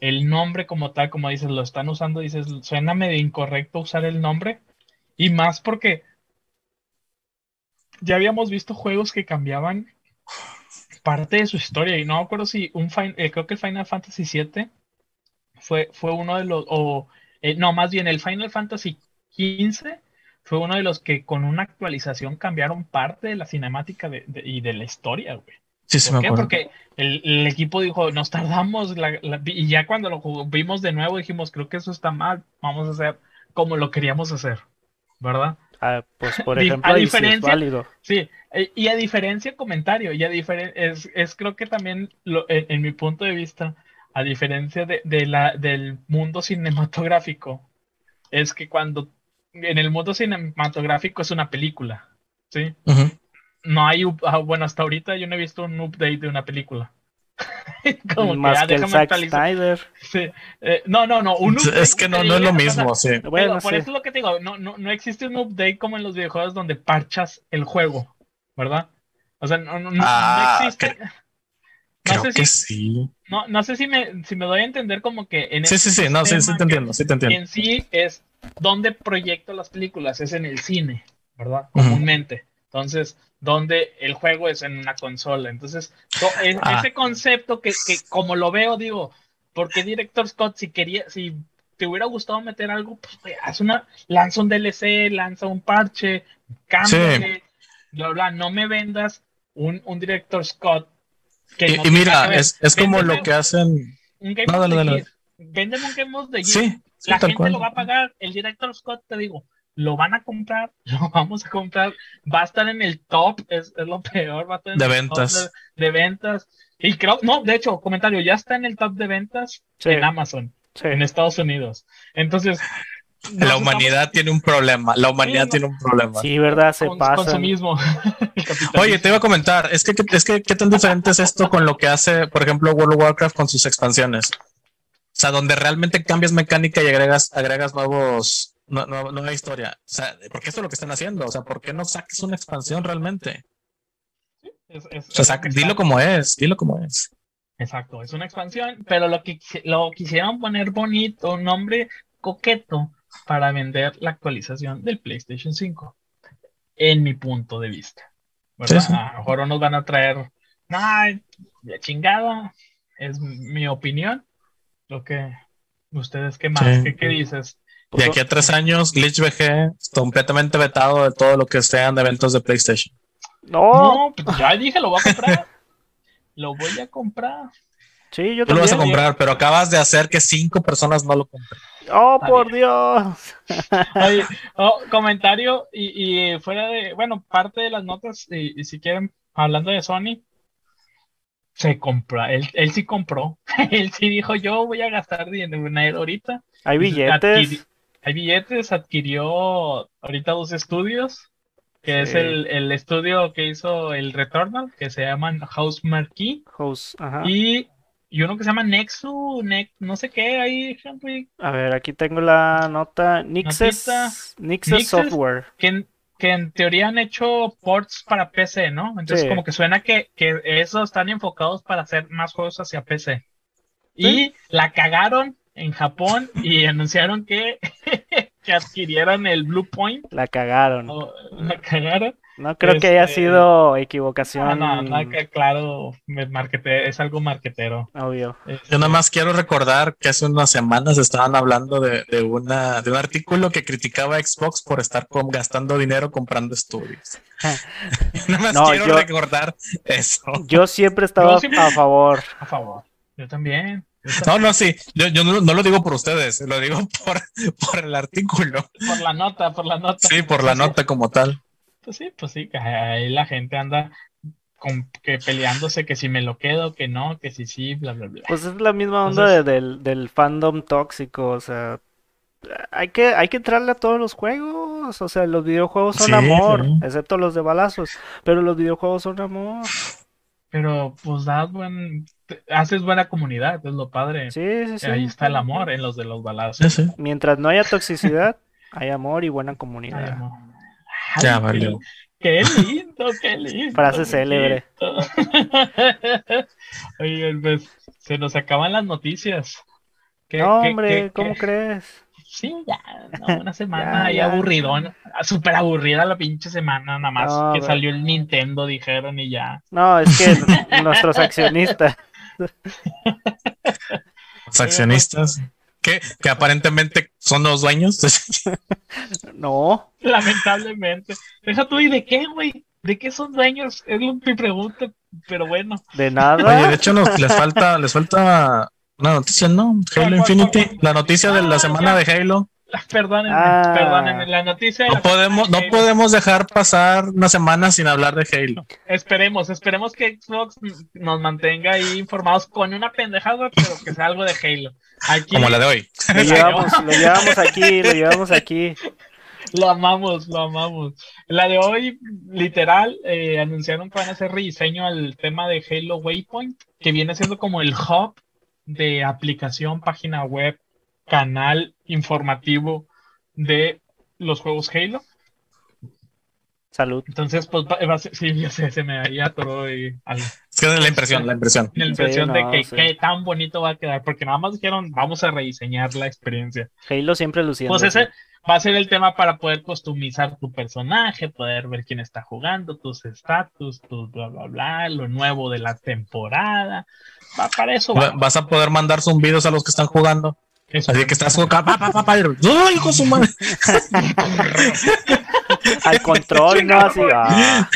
el nombre como tal, como dices, lo están usando, dices, suena medio incorrecto usar el nombre. Y más porque ya habíamos visto juegos que cambiaban parte de su historia. Y no me acuerdo si un eh, creo que el Final Fantasy VII fue, fue uno de los, o eh, no, más bien el Final Fantasy XV fue uno de los que con una actualización cambiaron parte de la cinemática y de la historia, güey. Sí, sí, ¿Por me qué? acuerdo. Porque el, el equipo dijo, nos tardamos, la- la- y ya cuando lo vimos de nuevo dijimos, creo que eso está mal, vamos a hacer como lo queríamos hacer, ¿verdad? Ah, pues por ejemplo, a sí es diferencia- válido. Sí, e- y a diferencia comentario, y a diferen- es, es creo que también lo- en, en mi punto de vista, a diferencia de, de la, del mundo cinematográfico, es que cuando en el mundo cinematográfico es una película, ¿sí? No hay, ah, bueno, hasta ahorita yo no he visto un update de una película. Como Más ah, que el déjame Zack actualizar. Snyder. Sí, eh, no, no, no, un update Es que no, no es lo pasar. mismo, sí. Bueno, por sí. eso es lo que te digo, no, no, no existe un update como en los videojuegos donde parchas el juego, ¿verdad? O sea, no, no, no- Ah, no existe. No Creo sé que si, sí. no, no sé si me, si me doy a entender como que en Sí, este sí, sí, no, sí, sí te entiendo, sí te entiendo. en sí es donde proyecto las películas, es en el cine, ¿verdad? Comúnmente. Entonces, donde el juego es en una consola. Entonces, to- Ah. ese concepto que, que como lo veo, digo, porque Director Scott, si quería, si te hubiera gustado meter algo, pues haz una, lanza un DLC, lanza un parche, cámbiale, bla, bla, no me vendas un, un Director Scott que Y, no y tenga mira, es, es como lo que hacen. un Game No. Véndeme un Game of the Year. Sí, sí, La gente cual. lo va a pagar. El director Scott, te digo, lo van a comprar, lo vamos a comprar. Va a estar en el top, es, es lo peor. Va a estar en De el ventas. top de, de ventas. Y creo, no, de hecho, comentario, ya está en el top de ventas Sí, en Amazon, sí. en Estados Unidos. Entonces, nos La humanidad tiene un problema. La humanidad Sí, tiene un problema. Sí, ¿verdad? Se con- pasan. consumismo. Oye, te iba a comentar, es que, es que qué tan diferente es esto con lo que hace, por ejemplo, World of Warcraft con sus expansiones. O sea, donde realmente cambias mecánica y agregas, agregas nuevos, no- no- nueva historia. O sea, porque esto es lo que están haciendo. O sea, ¿por qué no saques una expansión realmente? Es- es- O sea, dilo como es, dilo como es. Exacto, es una expansión, pero lo que lo quisieron poner bonito, un nombre coqueto para vender la actualización del PlayStation 5, en mi punto de vista. ¿verdad? Sí, sí. A lo mejor no nos van a traer, ay, la chingada, es mi opinión. Lo que ustedes, ¿qué más? Sí. ¿Qué, qué dices? De aquí a tres años, Glitch VG completamente vetado de todo lo que sean de eventos de PlayStation. No, No, pues ya dije, lo voy a comprar. lo voy a comprar. sí, yo Tú lo vas a comprar, pero acabas de hacer que cinco personas no lo compren. Oh, Está por Dios. Oye, oh, comentario y, y fuera de, bueno, parte de las notas, y, y si quieren, hablando de Sony, se compra, él, él sí compró, él sí dijo, yo voy a gastar dinero ahorita. Hay Adquiri- billetes. hay billetes, adquirió ahorita dos estudios, que es el, el estudio que hizo el Returnal, que se llaman House Marquee, House, ajá. y, y uno que se llama Nexu, Nex- no sé qué, ahí, Henry, A ver, aquí tengo la nota. Nixes. Nixes. Software. que que en teoría han hecho ports para PC, ¿no? Entonces Sí. como que suena que, que esos están enfocados para hacer más juegos hacia PC. Y la cagaron en Japón y anunciaron que, que adquirieran el Blue Point. La cagaron. o la cagaron. No creo que haya Este, sido Ah, equivocación. no, no, que claro, me markete- es algo marquetero. Obvio. Yo nada más quiero recordar que hace unas semanas estaban hablando de, de una, de un artículo que criticaba a Xbox por estar gastando dinero comprando estudios. nada más No, quiero yo- recordar eso. Yo siempre estaba Yo siempre- a favor. A favor. Yo también. No, no, sí, yo, yo no, no lo digo por ustedes, lo digo por, por el artículo. Por la nota, por la nota. Sí, por la nota como tal. Pues sí, pues sí, que ahí la gente anda con, que peleándose que si me lo quedo, que no, que si sí, bla, bla, bla. Pues es la misma onda Entonces- de- del, del fandom tóxico. O sea, hay que, hay que entrarle a todos los juegos. O sea, los videojuegos son Sí, amor, sí. excepto los de balazos. Pero los videojuegos son amor. Pero pues das buen, haces buena comunidad, es lo padre. Sí, sí, sí. Ahí está el amor en los de los balazos. sí. Mientras no haya toxicidad, hay amor y buena comunidad. amor. Ya valió. Qué lindo, qué lindo. Frase célebre. Oye, pues se nos acaban las noticias. ¿Qué- No, qué- hombre, qué- ¿cómo qué? crees? Sí, ya, no, una semana Ya, ahí ya. aburridón, súper aburrida la pinche semana, nada más No, que salió el Nintendo, dijeron y ya. No, es que nuestros accionistas. Los accionistas, que, que aparentemente son los dueños. No, Lamentablemente. Deja tú, ¿y de qué, güey? ¿De qué son dueños? Es lo- mi pregunta. pero bueno. De nada. Oye, de hecho nos, les falta, les falta una noticia, ¿no? Halo Infinity, la noticia de la semana de Halo. Perdónenme, Ah. perdónenme, la noticia No la podemos, no podemos dejar pasar una semana sin hablar de Halo. Esperemos, esperemos que Xbox nos mantenga ahí informados con una pendejada, pero que sea algo de Halo. Aquí Como la de hoy. Lo llevamos, lo llevamos aquí, lo llevamos aquí. lo amamos, lo amamos. La de hoy, literal, eh, anunciaron que van a hacer rediseño al tema de Halo Waypoint, que viene siendo como el hub de aplicación, página web, canal informativo de los juegos Halo. Salud. Entonces, pues, va, va a ser- sí, ya sé, se me ahí atoró y al- Es que es la impresión, la impresión. la impresión Sí, de no, que sí. qué tan bonito va a quedar, porque nada más dijeron, vamos a rediseñar la experiencia. Halo siempre luciendo. Pues ese va a ser el tema para poder customizar tu personaje, poder ver quién está jugando, tus estatus, tu bla bla bla, lo nuevo de la temporada. Va, para eso Va- va. Vas a poder mandar zumbidos a los que están jugando. Eso. Así que estás jugando. Pa, pa, pa, pa, y- ¡Ay, hijo su madre! Al control, ¿no? Así, ah.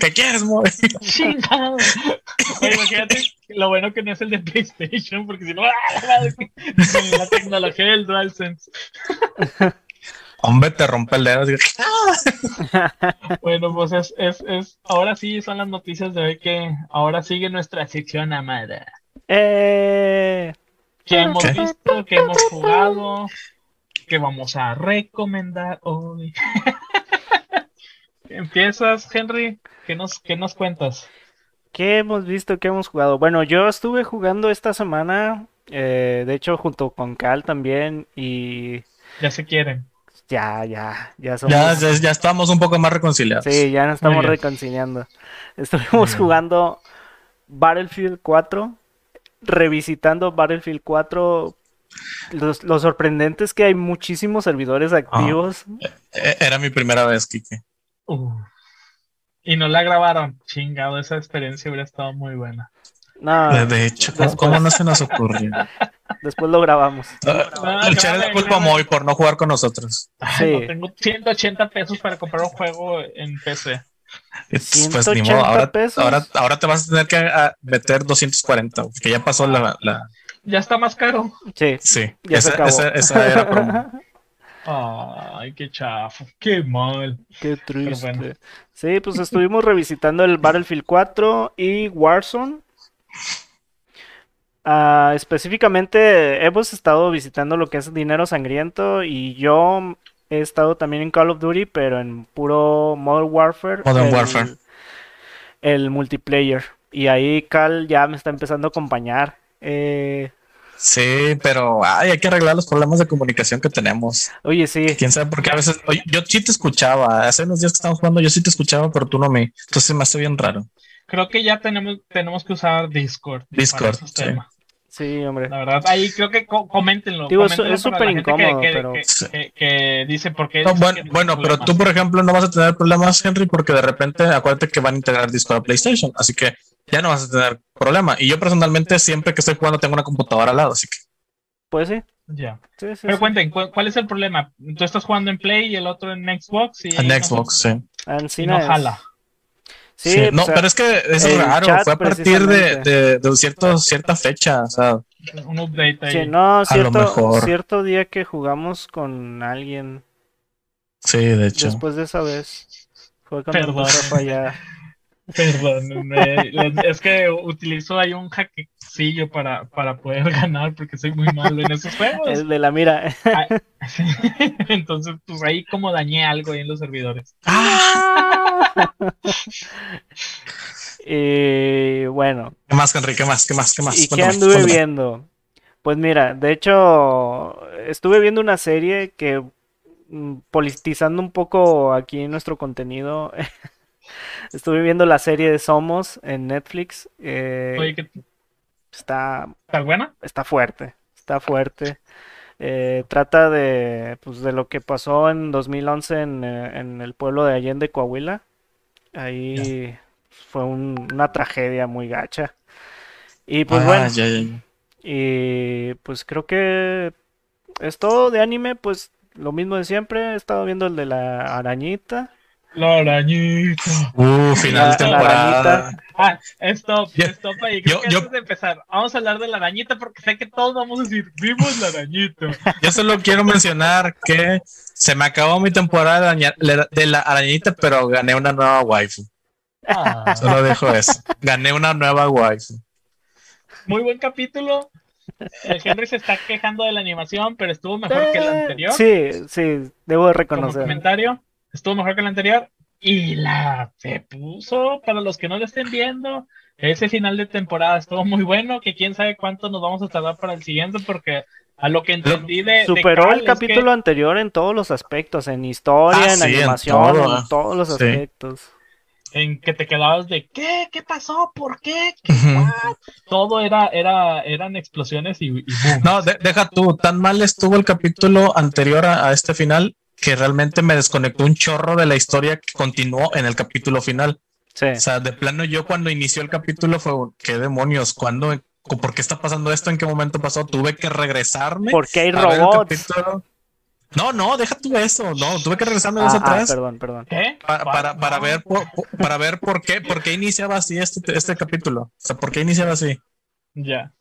¿Qué quieres, mo? Chingado. Oye, imagínate lo bueno que no es el de PlayStation, porque si no, ¡ah, la tecnología del DualSense. Hombre, te rompe el dedo. así que- Bueno, pues es, es, es, ahora sí son las noticias de hoy que ahora sigue nuestra sección amada. Eh, que hemos ¿Qué? visto, que hemos jugado, que vamos a recomendar hoy. Empiezas, Henry, ¿qué nos, qué nos cuentas? ¿Qué hemos visto? ¿Qué hemos jugado? Bueno, yo estuve jugando esta semana, eh, de hecho junto con Cal también, y Ya se quieren. ya, ya, ya somos... Ya, ya, ya estamos un poco más reconciliados. Sí, ya nos estamos reconciliando. Estuvimos jugando Battlefield 4, revisitando Battlefield 4. Los- lo sorprendente es que hay muchísimos servidores activos. Eh, Era mi primera vez, Kike. Y no la grabaron. Chingado, esa experiencia hubiera estado muy buena. No, De, de hecho, ¿cómo, cómo no se nos ocurrió? después lo grabamos. Ah, El echarle la culpa a Moy por no jugar con nosotros. Ay, Sí. no tengo 180 pesos para comprar un juego en PC. Pues, pues, ni 180 modo, ahora, pesos. ahora, ahora te vas a tener que ah, meter 240, porque ya pasó la... la- Ya está más caro. Sí, sí, ya se esa, acabó. esa- esa era promo. Ay, qué chafo. Qué mal. Qué triste. bueno. Sí, pues estuvimos revisitando el Battlefield 4 y Warzone. Ah, específicamente hemos estado visitando lo que es Dinero Sangriento y yo he estado también en Call of Duty, pero en puro Modern Warfare. Modern el, Warfare. El multiplayer. Y ahí Cal ya me está empezando a acompañar. Eh, Sí, pero ay, hay que arreglar los problemas de comunicación que tenemos. oye, sí. Quién sabe por qué a veces. oye, yo sí te escuchaba. Hace unos días que estábamos jugando, yo sí te escuchaba, pero tú no me. Entonces me hace bien raro. Creo que ya tenemos, tenemos que usar Discord. para Discord, esos sí. temas. Sí, hombre. La verdad, ahí creo que co- coméntenlo. Digo, es- coméntenlo es para súper gente que- incómodo, que, pero- que- que- que dice por qué. No, bueno, bueno, pero tú, por ejemplo, no vas a tener problemas, Henry, porque de repente acuérdate que van a integrar Discord a PlayStation. Así que ya no vas a tener problema. Y yo personalmente, siempre que estoy jugando, tengo una computadora al lado. Así que Pues sí. Ya. Sí, sí, Pero sí. cuenten, ¿cu- ¿cuál es el problema? Tú estás jugando en Play y el otro en Xbox. Y en no- Xbox, sí. Ancina Y no jala. Sí, Sí, no, pues, ah, pero es que es raro. chat, Fue a partir de, de, de cierto, cierta fecha. O sea, Un update ahí. Sí, no, cierto, mejor. cierto día que jugamos con alguien sí, de hecho. después de esa vez. Fue cuando Perdón. a fallar. Perdón, me- es que utilizo ahí un hackecillo para, para poder ganar porque soy muy malo en esos juegos. El de la mira. Ah, sí. Entonces, pues ahí como dañé algo ahí en los servidores. Y bueno, ¿Qué más, Henry? ¿Qué más? ¿Qué más? ¿Qué más? ¿y qué anduve cuéntame. viendo? Pues mira, de hecho, estuve viendo una serie que, mm, politizando un poco aquí nuestro contenido, estuve viendo la serie de Somos en Netflix. eh, Oye, ¿qué está tal buena? está fuerte, está fuerte. Eh, trata de, pues, de lo que pasó en 2011 en, eh, en el pueblo de Allende, Coahuila. Ahí fue un- una tragedia muy gacha. Y pues Ah, bueno, ya, ya, ya. y pues creo que es todo de anime, pues lo mismo de siempre. He estado viendo el de la arañita. La arañita. Uh, final de temporada. Ah, stop, stop ahí. Creo que antes de empezar, vamos a hablar de la arañita porque sé que todos vamos a decir, vimos la arañita. Yo solo quiero mencionar que se me acabó mi temporada de la arañita, pero gané una nueva waifu. Ah. Solo dejo eso. Gané una nueva waifu. Muy buen capítulo. El Henry se está quejando de la animación, pero estuvo mejor que el eh, anterior. Sí, sí, debo de reconocer. Como comentario, estuvo mejor que el anterior. Y la se puso, para los que no lo estén viendo, ese final de temporada estuvo muy bueno, que quién sabe cuánto nos vamos a tardar para el siguiente, porque a lo que entendí de... Superó el capítulo anterior en todos los aspectos, en historia, ah, en animación, en, todos los aspectos en que te quedabas de ¿qué? ¿Qué pasó? ¿Por qué? Todo era, era, eran explosiones y, No, deja tú, tan mal estuvo el capítulo anterior a, este final que realmente me desconectó un chorro de la historia que continuó en el capítulo final. O sea, de plano yo cuando inició el capítulo fue, ¿qué demonios? ¿Cuándo? ¿Por qué está pasando esto? ¿En qué momento pasó? Tuve que regresarme. Porque hay robots. No, no, deja tú eso. No, tuve que regresarme dos ah, atrás. Ah, perdón, perdón. ¿Qué? Para, para, ver por, para ver por qué, por qué iniciaba así este, este capítulo. O sea, ¿por qué iniciaba así? Ya.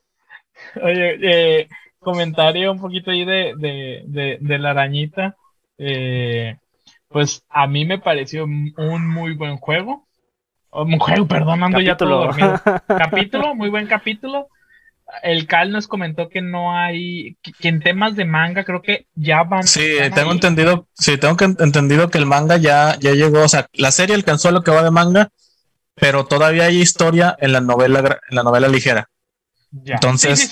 Oye, eh, comentario un poquito ahí de, de, de, la arañita. Eh, pues a mí me pareció un muy buen juego. Un juego, perdón, ando ya todo dormido. capítulo, muy buen capítulo el Cal nos comentó que no hay, que, en temas de manga creo que ya van. Sí, tengo entendido, sí, tengo que, entendido que el manga ya, ya llegó, o sea, la serie alcanzó a lo que va de manga, pero todavía hay historia en la novela, en la novela ligera. Entonces,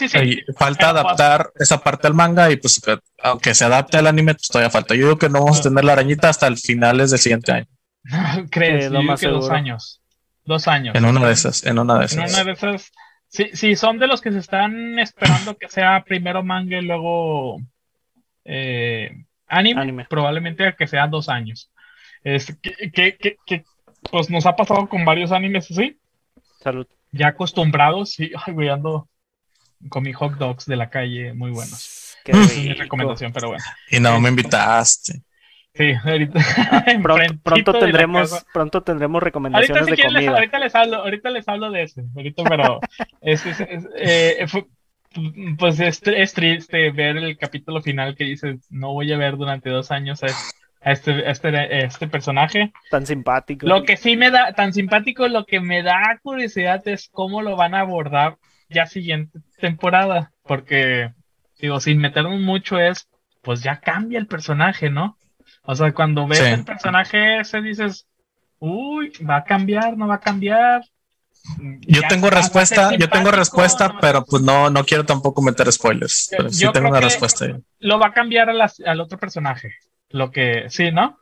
falta adaptar esa parte al manga y pues aunque se adapte al anime, pues todavía falta. Yo digo que no vamos a tener la arañita hasta el finales del siguiente año. ¿Crees? Yo que dos años. Dos años. En una de esas, en una de esas. En una de esas Sí, sí, son de los que se están esperando que sea primero manga y luego eh, anime, probablemente que sean dos años. Es que, que, pues nos ha pasado con varios animes así. Salud. Ya acostumbrados, sí, ay, voy ando con mi hot dogs de la calle muy buenos. Qué es mi recomendación, pero bueno. Y no me invitaste. Sí, ahorita. Ah, pronto, tendremos, pronto tendremos recomendaciones de comida. ahorita les hablo, ahorita les hablo de eso, ahorita, pero es, eh, pues es, triste ver el capítulo final que dices, no voy a ver durante dos años a, este, este, este personaje. Tan simpático. Lo que sí me da, tan simpático, lo que me da curiosidad es cómo lo van a abordar ya siguiente temporada, porque, digo, sin meternos mucho es, pues ya cambia el personaje, ¿no? O sea, cuando ves el personaje ese dices, uy, va a cambiar, no va a cambiar. Yo tengo respuesta, yo tengo respuesta, pero pues no, no quiero tampoco meter spoilers. Pero sí tengo una respuesta. Lo va a cambiar al otro personaje. Lo que, sí, ¿no?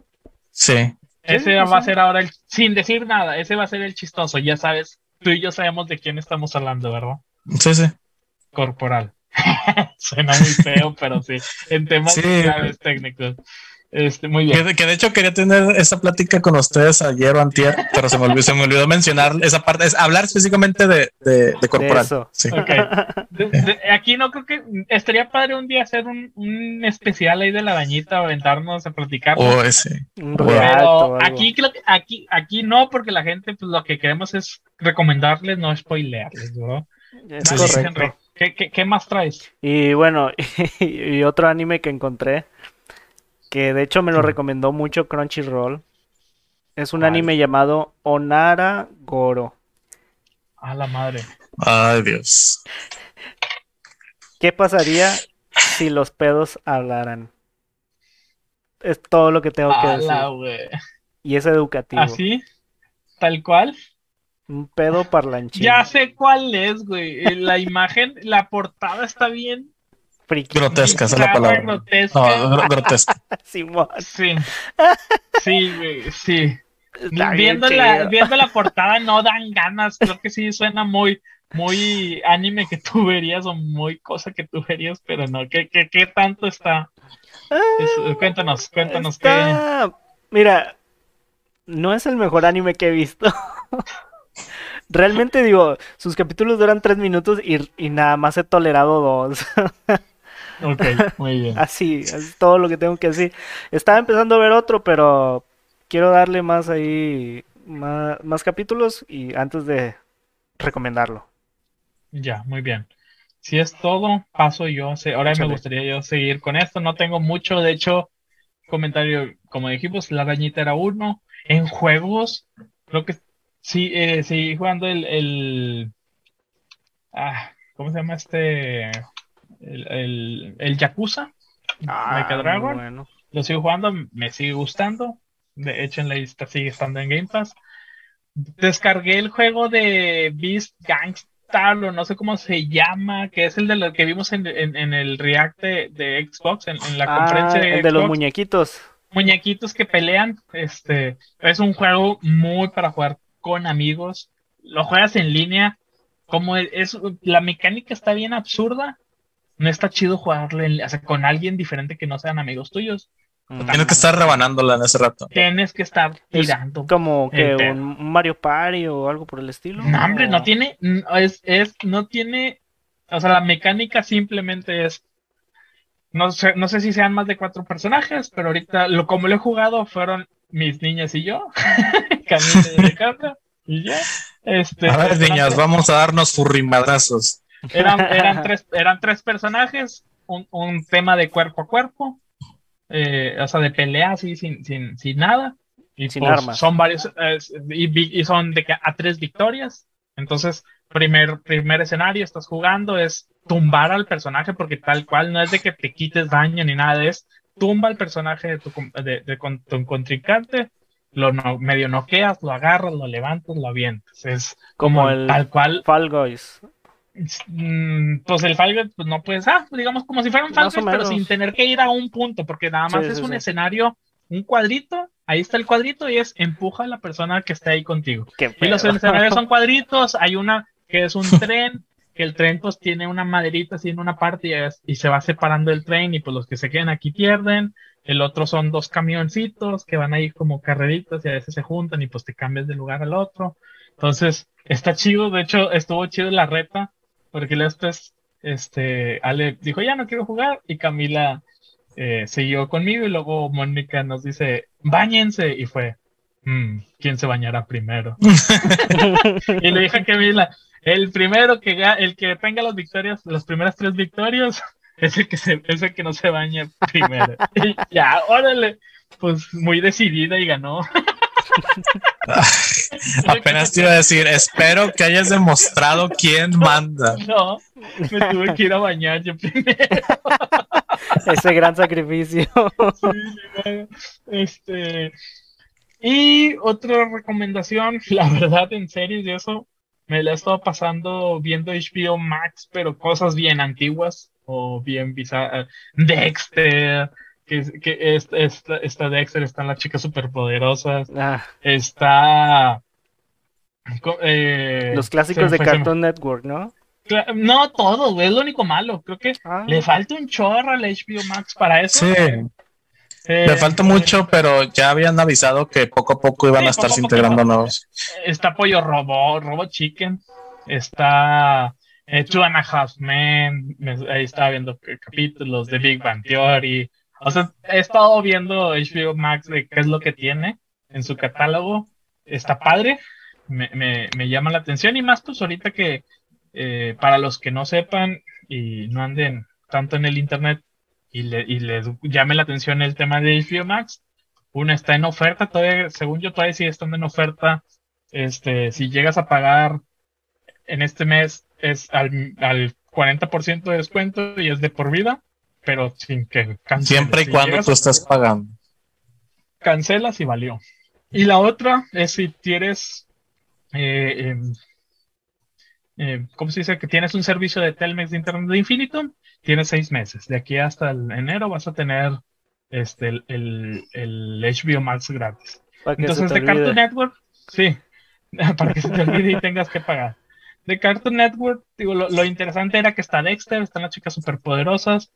Sí. Ese va a ser ahora el, sin decir nada, ese va a ser el chistoso. Ya sabes, tú y yo sabemos de quién estamos hablando, ¿verdad? Sí, sí. Corporal. Suena muy feo, pero sí. En temas técnicos. Este, muy bien. Que, de hecho quería tener esa plática con ustedes ayer o antier, pero se me olvidó, se me olvidó mencionar esa parte, es hablar específicamente de, de, corporal. aquí no creo que estaría padre un día hacer un, un especial ahí de la dañita, aventarnos a platicar. Oh, ese. Pero aquí, aquí, aquí no, porque la gente, pues lo que queremos es recomendarles, no spoilearles, ¿no? ¿Qué, qué, qué, más traes? Y bueno, y otro anime que encontré que de hecho me lo recomendó mucho Crunchyroll. Es un anime llamado Onara Goro. A la madre. Ay, Dios. ¿Qué pasaría si los pedos hablaran? Es todo lo que tengo que decir. Y es educativo. ¿Así? ¿Tal cual? Un pedo parlanchín. Ya sé cuál es, güey. La imagen, la portada está bien Grotesca, esa es la palabra. Grotesca. grotesca. sí. Sí, sí. Viendo la, viendo la portada no dan ganas. Creo que sí suena muy, muy anime que tú verías o muy cosa que tú verías, pero no. ¿Qué, qué, qué tanto está? Ah, cuéntanos, cuéntanos qué. Mira, no es el mejor anime que he visto. Realmente digo, sus capítulos duran tres minutos y, y nada más he tolerado dos. Ok, muy bien. Así, es todo lo que tengo que decir. Estaba empezando a ver otro, pero quiero darle más ahí, más, más capítulos y antes de recomendarlo. Ya, muy bien. Si es todo, paso yo. Ahora me gustaría yo seguir con esto. No tengo mucho, de hecho, comentario, como dijimos, la arañita era uno. En juegos, creo que sí, eh, sí, jugando el, el ah, ¿cómo se llama este? El, el, el Yakuza, ah, Dragon. Lo sigo jugando, me sigue gustando. De hecho, en la lista sigue estando en Game Pass. Descargué el juego de Beast Gangstar, o no sé cómo se llama, que es el de lo que vimos en, el React de, Xbox, en, la ah, conferencia de, el de los muñequitos. Muñequitos que pelean. Este es un juego muy para jugar con amigos. Lo juegas en línea. Como es, la mecánica está bien absurda, no está chido jugarle con alguien diferente que no sean amigos tuyos. Tienes que estar rebanándola en ese rato. Tienes que estar tirando. como que un Mario Party o algo por el estilo. No, hombre, no tiene, es, es, no tiene, o sea, la mecánica simplemente es, no sé, no sé si sean más de cuatro personajes, pero ahorita, lo como lo he jugado fueron mis niñas y yo, Camila de casa, y ya. Este, a ver, niñas, vamos a darnos furrimadrazos. Eran, eran, tres, eran tres personajes, un, un tema de cuerpo a cuerpo, eh, o sea, de pelea así sin, sin, sin nada. Y sin pues, armas. Son varios, y, son de que a tres victorias. Entonces, primer, primer escenario, estás jugando, es tumbar al personaje, porque tal cual no es de que te quites daño ni nada, es tumba al personaje de tu, de, de, tu contrincante, lo no, medio noqueas, lo agarras, lo levantas, lo avientas. Es como, el tal cual. Fall Guys. Mm, pues el Fall pues no puedes, ah, digamos como si fuera un pero sin tener que ir a un punto, porque nada más es un escenario, un cuadrito, ahí está el cuadrito y es empuja a la persona que está ahí contigo. y los escenarios son cuadritos, hay una que es un tren, que el tren pues tiene una maderita así en una parte y, se va separando el tren y pues los que se quedan aquí pierden. El otro son dos camioncitos que van ahí como carreritas y a veces se juntan y pues te cambias de lugar al otro. Entonces, está chido, de hecho estuvo chido la reta porque después, este, Ale dijo, ya no quiero jugar, y Camila eh, siguió conmigo, y luego Mónica nos dice, bañense, y fue, mm, ¿quién se bañará primero? y le dije a Camila, el primero que el que tenga las victorias, las primeras tres victorias, es el que se, es el que no se baña primero. y ya, órale, pues muy decidida y ganó. Apenas te iba a decir, espero que hayas demostrado quién manda. No, me tuve que ir a bañar yo primero. Ese gran sacrificio. este. Y otra recomendación, la verdad, en series y eso, me la he estado pasando viendo HBO Max, pero cosas bien antiguas o bien bizarras. Dexter, que, que esta, Dexter, están las chicas superpoderosas, ah. está... Eh, Los clásicos de Cartoon Network, ¿no? No, todo, es lo único malo. Creo que ah. le falta un chorro al HBO Max para eso. Sí. le falta mucho, pero ya habían avisado que poco a poco iban a estarse integrando nuevos. Está Pollo Robot, Robot Chicken, está eh, Two and a Half Men, ahí estaba viendo capítulos de Big Bang Theory, o sea, he estado viendo HBO Max de qué es lo que tiene en su catálogo. Está padre, me, me, me llama la atención y más pues ahorita que eh, para los que no sepan y no anden tanto en el internet y, le, y les llame la atención el tema de HBO Max, una está en oferta, todavía, según yo todavía sigue estando en oferta. Este, si llegas a pagar en este mes es al, al 40% de descuento y es de por vida pero sin que Siempre y cuando tú estás pagando. Cancelas y valió. Y la otra es si tienes, eh, em, eh, ¿cómo se dice? Que tienes un servicio de Telmex de Internet de Infinito, tienes seis meses. De aquí hasta el enero vas a tener este, el, el, HBO Max gratis. Entonces, de Cartoon Network, sí, para que se te olvide y tengas que pagar. De Cartoon Network, digo, lo, lo, interesante era que está Dexter, están las chicas superpoderosas,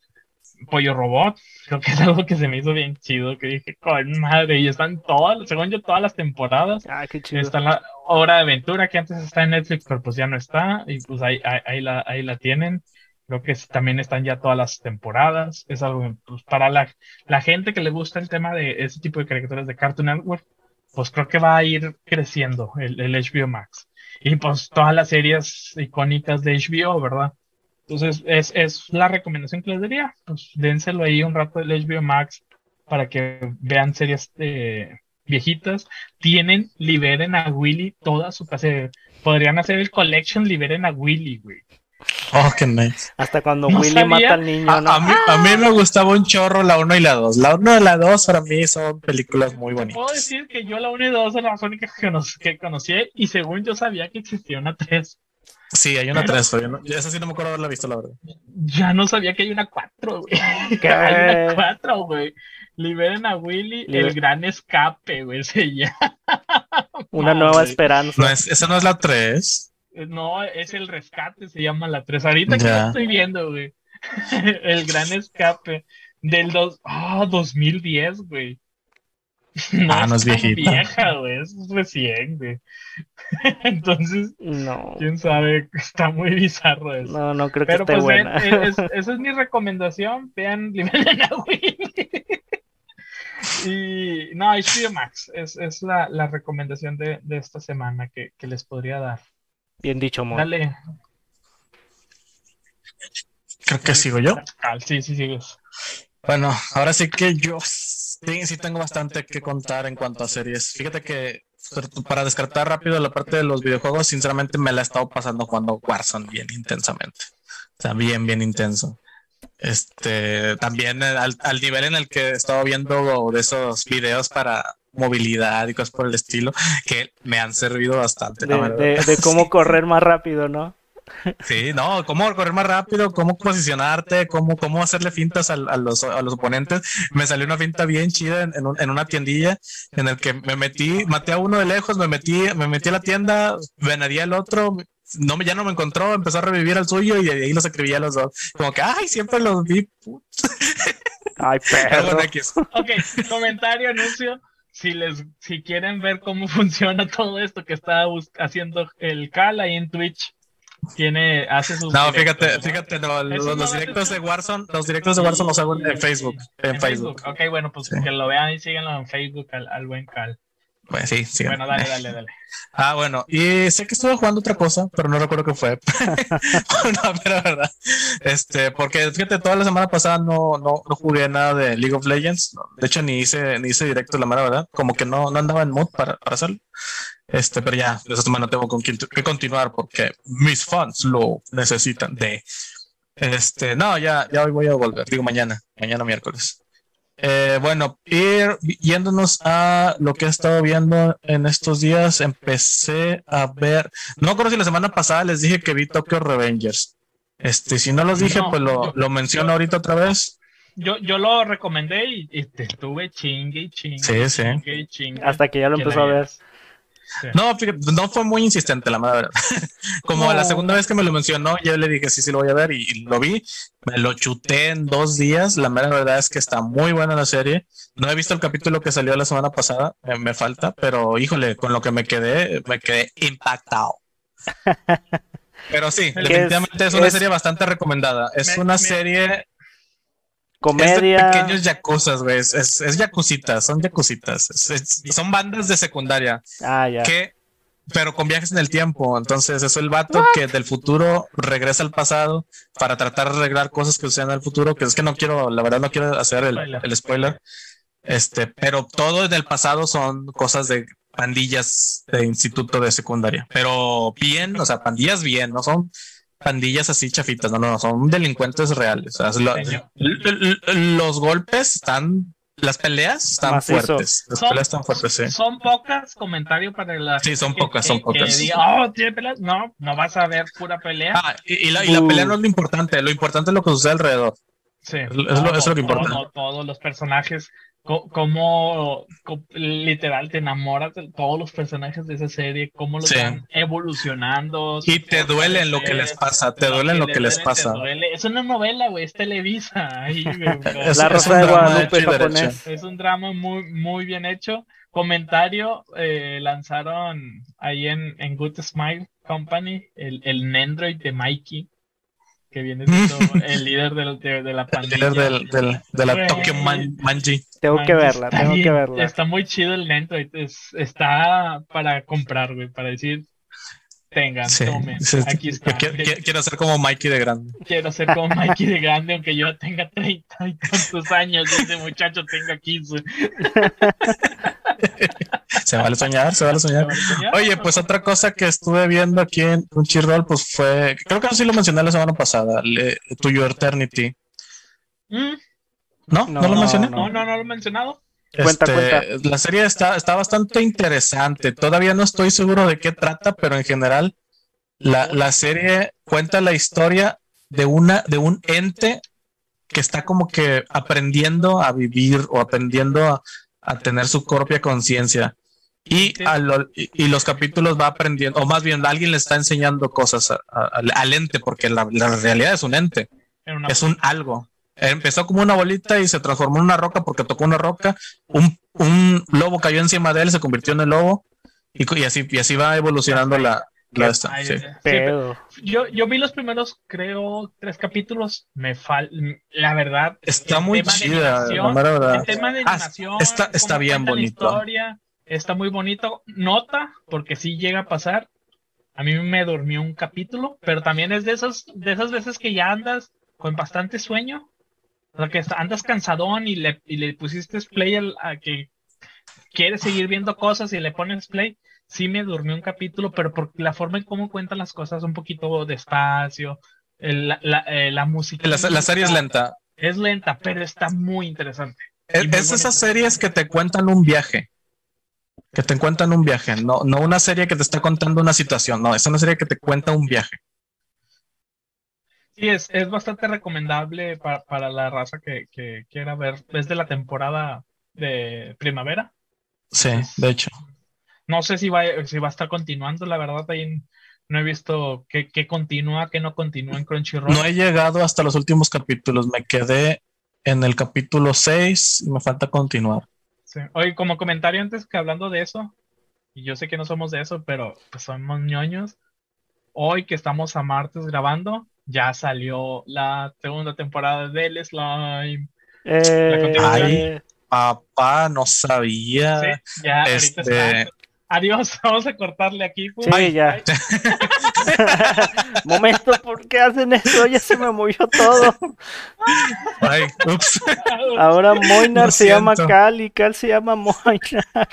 Pollo Robot, creo que es algo que se me hizo bien chido, que dije, con madre, y están todas, según yo, todas las temporadas. Ah, qué chido. Está la Hora de Aventura, que antes está en Netflix, pero pues ya no está, y pues ahí, ahí, la, ahí la tienen. Creo que también están ya todas las temporadas. Es algo, pues para la, la gente que le gusta el tema de ese tipo de caricaturas de Cartoon Network, pues creo que va a ir creciendo el, el HBO Max. Y pues todas las series icónicas de HBO, ¿verdad? Entonces, es, es la recomendación que les daría. Pues dénselo ahí un rato del HBO Max para que vean series eh, viejitas. Tienen, liberen a Willy toda su casa. Podrían hacer el collection, liberen a Willy, güey. Oh, qué nice. Hasta cuando No Willy sabía. mata al niño, A, ¿no? a mí, a mí me gustaba un chorro la 1 y la 2. La 1 y la 2 para mí son películas muy Puedo bonitas. decir que yo la 1 y 2 son las únicas que conocí y según yo sabía que existía una 3. Sí, hay una 3, pero yo no- esa sí no me acuerdo haberla visto, la verdad. Ya no sabía que hay una 4, güey. ¿Qué? Hay una 4, güey. Liberen a Willy, Liber- el gran escape, güey. Se llama. Una nueva güey. esperanza. No es, esa no es la 3. No, es el rescate, se llama la 3. Ahorita que Ya. lo estoy viendo, güey. el gran escape del dos, ah, 2010, güey. Ah, no es viejita. vieja, güey. Es recién, güey. Entonces, No, quién sabe, está muy bizarro eso. no, no creo que Pero esté pues buena. es- esa es mi recomendación. Vean Liberen a Willy. Y no, HBO Max es, es la, la recomendación de, de esta semana que, que les podría dar. Bien dicho, Mon. Dale. Creo que sigo yo. Ah, sí, sí, sigues. Bueno, ahora sí que yo sí, sí tengo bastante que contar en cuanto a series. Fíjate que para descartar rápido la parte de los videojuegos, sinceramente me la he estado pasando jugando Warzone bien intensamente. O sea, bien, bien intenso. Este, también al, al nivel en el que he estado viendo de esos videos para movilidad y cosas por el estilo, que me han servido bastante. de cómo correr más rápido, ¿no? Sí, no, cómo correr más rápido, cómo posicionarte, cómo, cómo hacerle fintas al- a, los, a los oponentes. Me salió una finta bien chida en, en un- en una tiendilla en el que me metí, maté a uno de lejos, me metí, me metí a la tienda, venadía al otro, no me, ya no me encontró, empezó a revivir al suyo y de ahí los escribía a los dos. Como que, ay, siempre los vi. put". Ay, perro. Ok, comentario, anuncio. Si les, si quieren ver cómo funciona todo esto que está haciendo el Cal ahí en Twitch, tiene, hace sus No, directos, fíjate, ¿no? fíjate, no, los, no directos de Warzone, los directos de Warzone los hago en, en Facebook, en, En Facebook. Facebook. Ok, bueno, pues Sí. que lo vean y síganlo en Facebook al, al buen Cal. Bueno, sí, sí. Bueno, dale, dale, dale. Ah, bueno, y sé que estuve jugando otra cosa, pero no recuerdo qué fue. no, pero verdad. Este, porque fíjate, toda la semana pasada no, no, no jugué nada de League of Legends. De hecho, ni hice, ni hice directo, la mera verdad. Como que no, no andaba en mood para, para hacerlo. Este, pero ya, esta semana tengo con quien- que continuar porque mis fans lo necesitan de. Este, no, ya, ya hoy voy a volver. Digo mañana, mañana miércoles. Eh, bueno, ir yéndonos a lo que he estado viendo en estos días, empecé a ver, no me acuerdo si la semana pasada les dije que vi Tokyo Revengers. Este, si no los dije, No, pues lo, yo- lo menciono yo- ahorita otra vez. Yo, yo lo recomendé y, y te estuve chingue y chingue. Sí, sí. chingue y chingue. Hasta que ya lo empezó a ver. Sí. No, fíjate, no fue muy insistente, la madre. Como No. la segunda vez que me lo mencionó, yo le dije sí, sí lo voy a ver y, y lo vi. Me lo chuté en dos días. La mera verdad es que está muy buena la serie. No he visto el capítulo que salió la semana pasada, eh, me falta, pero híjole, con lo que me quedé, me quedé impactado. Pero sí, ¿Qué definitivamente es? es, una Es- serie bastante recomendada. Es Me- una me- serie es de Comedia. pequeños yacuzas, güey. Es, es, es yakuzitas, son yakuzitas. Es- es- son bandas de secundaria Ah, ya. que, pero con viajes en el tiempo. Entonces, es el vato que del futuro regresa al pasado para tratar de arreglar cosas que suceden en el futuro. Que es que no quiero, la verdad, no quiero hacer el, Spoiler. el spoiler. Este, pero todo en el pasado son cosas de pandillas de instituto de secundaria. Pero bien, o sea, pandillas bien, no son pandillas así chafitas, no, no, son delincuentes reales. O sea, lo- los golpes están, las peleas están Macizo. fuertes. Las Son- peleas están fuertes, sí. Son pocas, comentario para la Sí, son gente pocas, que- son que pocas. diga, oh, ¿tiene peleas? No, no vas a ver pura pelea. Ah, y, y la, y la Uh. pelea no es lo importante, lo importante es lo que sucede alrededor. Sí, es lo- es lo- es lo que importa. todo- todos los personajes, como literal te enamoras de todos los personajes de esa serie, cómo los Sí. van evolucionando. Y te duele lo que les pasa, te duele lo que les pasa. te duele. Es una novela, güey, es Televisa. Güey, Es- La Rosa un de drama Guadalupe japonés. Es un drama muy, muy bien hecho. Comentario, eh, lanzaron ahí en, en Good Smile Company el, el Nendroid de Mikey. Que viene siendo el líder de, de la pandilla. El líder del, de la Tokyo Manji. Tengo que verla, tengo que verla. Está muy chido el lento, está para comprar, güey, para decir, tengan, tomen, aquí está. Quiero, ser como Mikey de grande. Quiero ser como Mikey de grande, aunque yo tenga 30 y tantos años y ese muchacho tenga 15. se vale soñar, se vale soñar. Oye, pues otra cosa que estuve viendo aquí en Crunchyroll, pues fue, creo que no sí lo mencioné la semana pasada, To Your Eternity. Mm. ¿No? ¿No? lo mencioné? No, no, no lo he mencionado. Cuenta, este, cuenta. La serie está, está bastante interesante. Todavía no estoy seguro de qué trata, pero en general la, la serie cuenta la historia de una de un ente que está como que aprendiendo a vivir o aprendiendo a, a tener su propia conciencia. Y, y, los capítulos va aprendiendo, o más bien alguien le está enseñando cosas al ente, porque la, la, realidad es un ente, es un algo. Empezó como una bolita y se transformó en una roca porque tocó una roca. Un, un lobo cayó encima de él, se convirtió en el lobo. Y, y así, y así va evolucionando la, la esta, yo, yo vi los primeros, creo, tres capítulos. Me falta, la verdad. Está muy chida, El tema de ah, animación. está, está bien bonito. Historia, está muy bonito. Nota, porque sí llega a pasar. A mí me durmió un capítulo, pero también es de esas, de esas veces que ya andas con bastante sueño o sea, que andas cansadón y le, y le pusiste play a que quieres seguir viendo cosas y le pones play. Sí me durmió un capítulo, pero por la forma en cómo cuentan las cosas un poquito despacio, la, la, eh, la, música. La, serie es lenta. Es lenta, pero está muy interesante. Es, es esas series que te cuentan un viaje. Que te cuentan un viaje, no, no una serie que te está contando una situación, no, es una serie que te cuenta un viaje. Sí, es, es bastante recomendable para, para la raza que, que, quiera ver desde la temporada de primavera. Sí, de hecho. No sé si va, si va a estar continuando, la verdad, ahí no he visto qué, qué continúa, qué no continúa en Crunchyroll. No he llegado hasta los últimos capítulos, me quedé en el capítulo 6 y me falta continuar. Sí. Oye, como comentario antes que hablando de eso, y yo sé que no somos de eso, pero pues somos ñoños. Hoy que estamos a martes grabando, ya salió la segunda temporada del Slime. Eh, ay, papá, no sabía. ya, este... Adiós, vamos a cortarle aquí. Sí, ya. Momento, ¿por qué hacen eso? Ya se me movió todo. Ay, ups. Ahora Moinar se llama Cal y Cal se llama Moinar.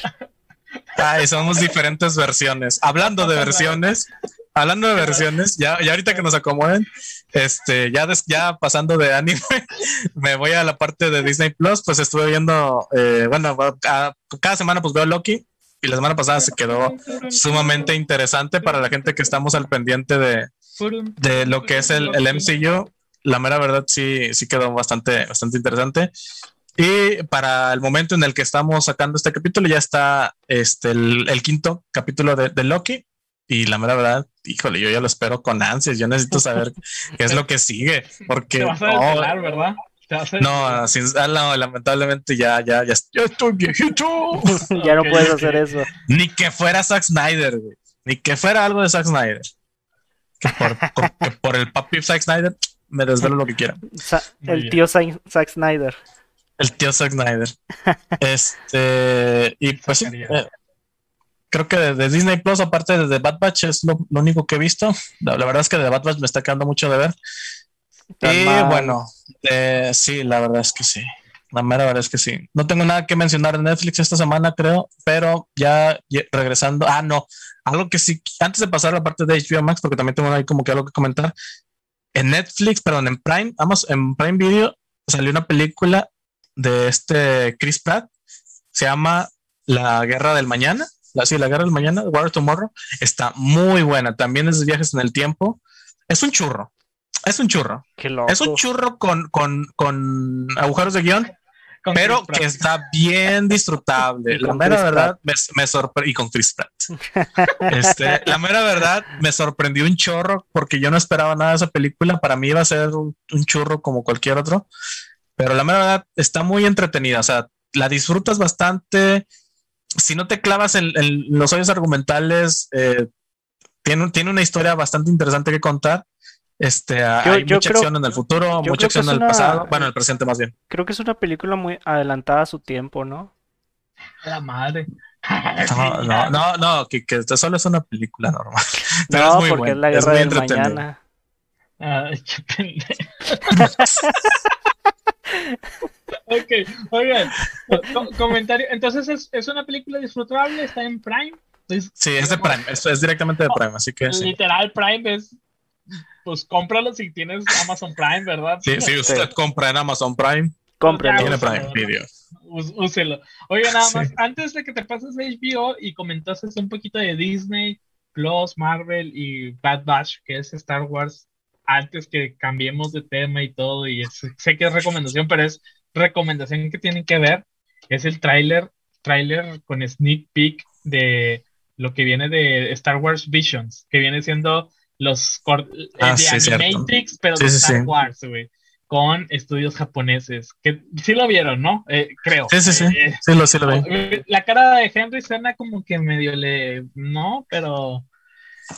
Ay, somos diferentes versiones. Hablando de versiones, hablando de versiones, ya, ya ahorita que nos acomoden, este, ya, ya pasando de anime, me voy a la parte de Disney Plus, pues estuve viendo, eh, bueno, cada, semana pues veo Loki y la semana pasada se quedó sumamente interesante para la gente que estamos al pendiente de, de lo que es el, el MCU. La mera verdad sí, sí quedó bastante, bastante interesante. Y para el momento en el que estamos sacando este capítulo, ya está este, el, quinto capítulo de, de Loki. Y la mera verdad, híjole, yo ya lo espero con ansias. Yo necesito saber qué es lo que sigue. Porque. Te vas a desvelar, ¿verdad? No, sin, ah, no, lamentablemente ya, ya, ya, ya estoy viejito. ya no puedes hacer eso. Ni que fuera Zack Snyder, güey. Ni que fuera algo de Zack Snyder. Que por, por, el papi Zack Snyder me desvelo lo que quiera. el tío Zack Snyder. El tío Zack Snyder. este, y pues sí, eh, creo que de, Disney Plus, aparte de The Bad Batch, es lo, único que he visto. La, verdad es que de The Bad Batch me está quedando mucho de ver. Y bueno, sí, la verdad es que sí. La mera verdad es que sí. No tengo nada que mencionar de Netflix esta semana, creo, pero ya, regresando. Ah, no. Algo que sí, antes de pasar a la parte de HBO Max, porque también tengo ahí como que algo que comentar. En Netflix, perdón, en Prime, vamos, en Prime Video salió una película de este Chris Pratt. Se llama La Guerra del Mañana la, sí, la guerra del mañana, War Tomorrow, está muy buena. También es de viajes en el tiempo. Es un churro. Es un churro. Es un churro con, con, con agujeros de guion, pero que está bien disfrutable. la mera verdad me, me sorprendió. Y con Chris este, la mera verdad me sorprendió un chorro porque yo no esperaba nada de esa película. Para mí iba a ser un, un churro como cualquier otro. Pero la mera verdad está muy entretenida. O sea, la disfrutas bastante si no te clavas en, los hoyos argumentales, eh, tiene, tiene una historia bastante interesante que contar Este, hay mucha acción en el futuro, mucha acción en el pasado, bueno, en el presente más bien. Creo que es una película muy adelantada a su tiempo, ¿no? La madre. No, no, no, no, que, que solo es una película normal. no, porque es la guerra del mañana. Ay, qué ok, oigan, comentario. Entonces es, es, una película disfrutable, está en Prime. sí, es de Prime, es, es directamente de Prime, así que. Literal, Prime es. Pues cómpralo si tienes Amazon Prime, ¿verdad? Sí, si usted compra en Amazon Prime, cómpralo. Tiene Prime Video. Úselo. Oye, nada más, antes de que te pases de HBO y comentases un poquito de Disney, Plus, Marvel y Bad Batch, que es Star Wars, antes que cambiemos de tema y todo, y sé que es recomendación, pero es recomendación que tienen que ver, es el tráiler, tráiler con sneak peek de lo que viene de Star Wars Visions, que viene siendo los ah, de Animatrix, pero de Star Wars, güey, con estudios japoneses, que sí lo vieron, ¿no? Eh, creo. Sí, sí, sí, eh, sí, lo, sí lo vi. Eh, la cara de Henry suena como que medio le, no, pero...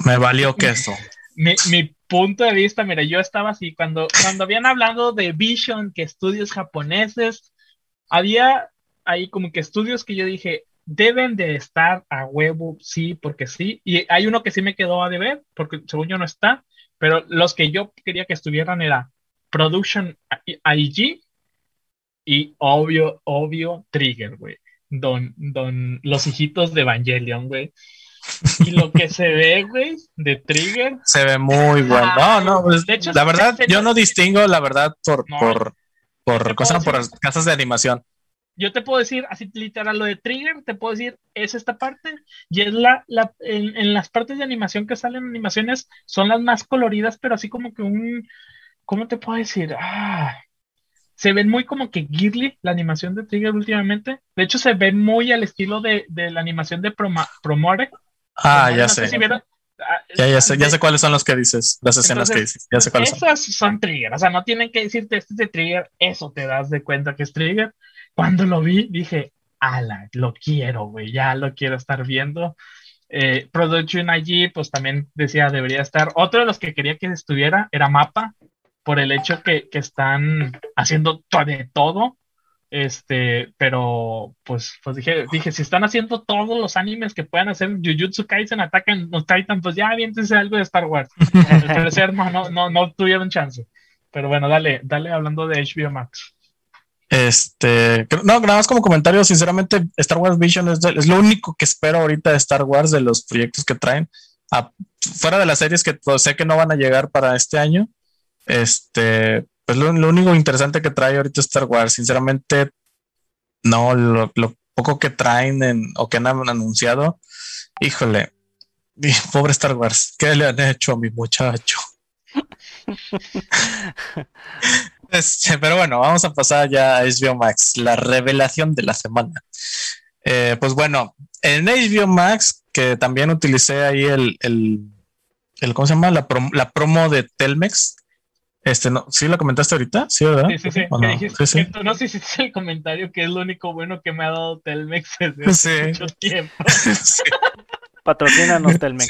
Me valió queso. Mi, mi punto de vista, mira, yo estaba así, cuando, cuando habían hablado de Vision, que estudios japoneses, había ahí como que estudios que yo dije, deben de estar a huevo, sí, porque sí, y hay uno que sí me quedó a deber, porque según yo no está, pero los que yo quería que estuvieran era Production IG y obvio, obvio Trigger, güey. Don, don, los hijitos de Evangelion, güey. Y lo que se ve, güey, de Trigger. Se ve muy bueno. No, no, pues, de hecho, la verdad, yo no distingo la verdad por, por, por, cosas, por casas de animación. Yo te puedo decir, así literal, lo de Trigger, te puedo decir, es esta parte, y es la, la en, en las partes de animación que salen animaciones, son las más coloridas, pero así como que un, ¿cómo te puedo decir? Ah, se ven muy como que Ghibli, la animación de Trigger últimamente. De hecho, se ve muy al estilo de, de la animación de Promore, Ah, ya sé. Ah, ya, ya sé, ya sé cuáles son los que dices, las escenas que dices. Ya sé cuáles esas son. trigger, o sea, no tienen que decirte este es de trigger, eso te das de cuenta que es trigger. Cuando lo vi, dije, ala, lo quiero, güey, ya lo quiero estar viendo. Eh, Production allí, pues también decía, debería estar. Otro de los que quería que estuviera era Mapa, por el hecho que, que están haciendo de todo. Este, pero pues, pues dije, dije, si están haciendo todos los animes que puedan hacer Jujutsu Kaisen, atacan los Titan, pues ya aviéntense algo de Star Wars. Al no, no, no tuvieron chance. Pero bueno, dale, dale hablando de HBO Max. Este, no, nada más como comentario, sinceramente, Star Wars Vision es, lo único que espero ahorita de Star Wars, de los proyectos que traen. fuera de las series que pues, sé que no van a llegar para este año, este, pues lo, único interesante que trae ahorita Star Wars, sinceramente, no, lo, poco que traen o que han anunciado, híjole, pobre Star Wars, ¿qué le han hecho a mi muchacho? este, pero bueno, vamos a pasar ya a HBO Max, la revelación de la semana. Eh, pues bueno, en HBO Max, que también utilicé ahí el, el, el ¿cómo se llama? La, la promo de Telmex, este, no, ¿sí lo comentaste ahorita? Sí, ¿verdad? Sí, sí, sí. no sé si es el comentario que es lo único bueno que me ha dado Telmex desde mucho tiempo. Patrocínanos, Telmex.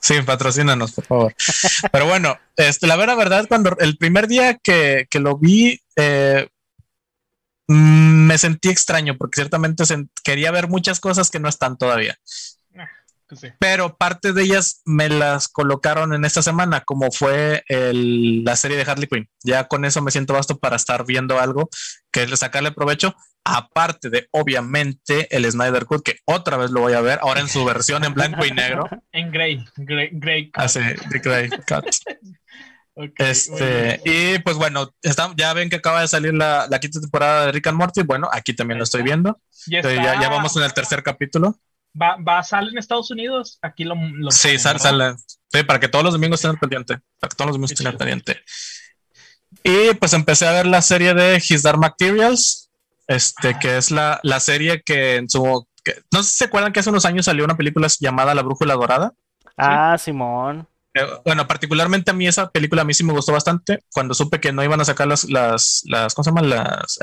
Sí. patrocínanos, por favor. Pero bueno, este, la verdad, verdad, cuando el primer día que, que lo vi, eh, mm, me sentí extraño porque ciertamente quería ver muchas cosas que no están todavía. Pero parte de ellas me las colocaron en esta semana, como fue la serie de Harley Quinn. Ya con eso me siento basto para estar viendo algo que es sacarle provecho. Aparte de, obviamente, el Snyder Cut, que otra vez lo voy a ver, ahora en su versión en blanco y negro. En gray, gray, cut. Ah, sí, gray cut. este, y pues bueno, ya ven que acaba de salir la, quinta temporada de Rick and Morty. Bueno, aquí también lo estoy viendo. Ya, ya, vamos en el tercer capítulo. Va, va a salir en Estados Unidos. Aquí lo. sí, sale, sale. Sí, para que todos los domingos estén al pendiente. Para que todos los domingos estén al pendiente. Y pues empecé a ver la serie de His Dark Materials. Este, que es la, la, serie que en su. no sé si se acuerdan que hace unos años salió una película llamada La Brújula Dorada. Ah, Simón. Eh, bueno, particularmente a mí esa película a mí sí me gustó bastante. Cuando supe que no iban a sacar las, las, las ¿cómo se llaman? Las.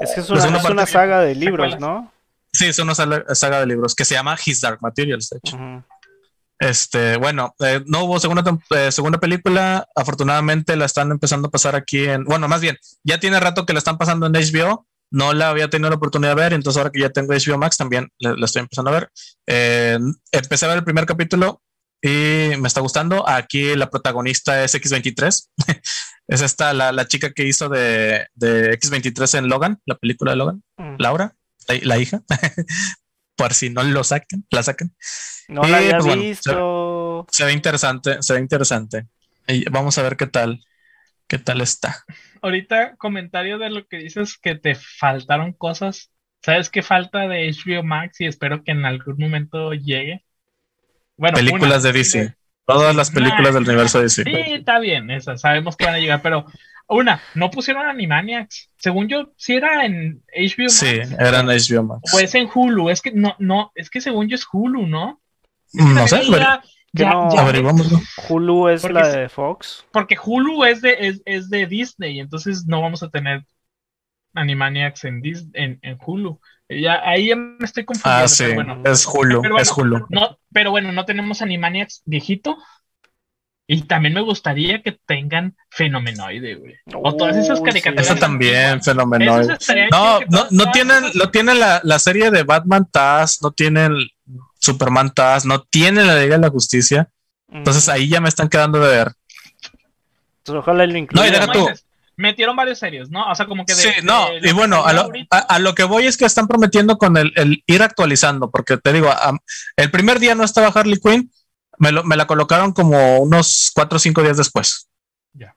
es que es una, es una saga de libros, ¿no? Sí, es una saga de libros que se llama His Dark Materials, de hecho. Este, bueno, eh, no hubo segunda, eh, segunda película. Afortunadamente la están empezando a pasar aquí en, bueno, más bien, ya tiene rato que la están pasando en HBO. No la había tenido la oportunidad de ver, entonces ahora que ya tengo HBO Max también la, estoy empezando a ver. Eh, empecé a ver el primer capítulo y me está gustando. Aquí la protagonista es X23. es esta la, chica que hizo de, X23 en Logan, la película de Logan, mm. Laura, la, hija. Por si no lo sacan, la sacan. No la había pues, visto. se, ve interesante, se ve interesante. Y vamos a ver qué tal, qué tal está. Ahorita, comentario de lo que dices que te faltaron cosas. ¿Sabes qué falta de HBO Max? Y espero que en algún momento llegue. Bueno, películas de DC. Todas las películas del universo de DC. Sí, está bien, esas. Sabemos que van a llegar, pero una, no pusieron Animaniacs. Según yo, sí era en HBO Max. Sí, eran HBO Max. O es en Hulu. Es que no, no, es que según yo es Hulu, ¿no? no sé, ya, Hulu es la de Fox. Porque Hulu es de, es, de Disney, entonces no vamos a tener Animaniacs en, en, en Hulu. Ya, ahí ya me estoy confundiendo. Ah, sí, es Hulu, es Hulu. No, pero bueno, no tenemos Animaniacs viejito. Y también me gustaría que tengan Fenomenoide, güey. O todas esas caricaturas. Eso también, Fenomenoide. No, no, no tienen, no tienen la, la, serie de Batman Taz, no tienen Superman Taz, no tienen la Liga de la Justicia. Entonces ahí ya me están quedando de ver. Entonces, ojalá lo incluya. No, y deja tú. Metieron varias series, ¿no? O sea, como que de, Sí, no, y bueno, a lo, a, lo, que voy es que están prometiendo con el, el ir actualizando, porque te digo, el primer día no estaba Harley Quinn, me, lo, me la colocaron como unos cuatro o cinco días después. Ya.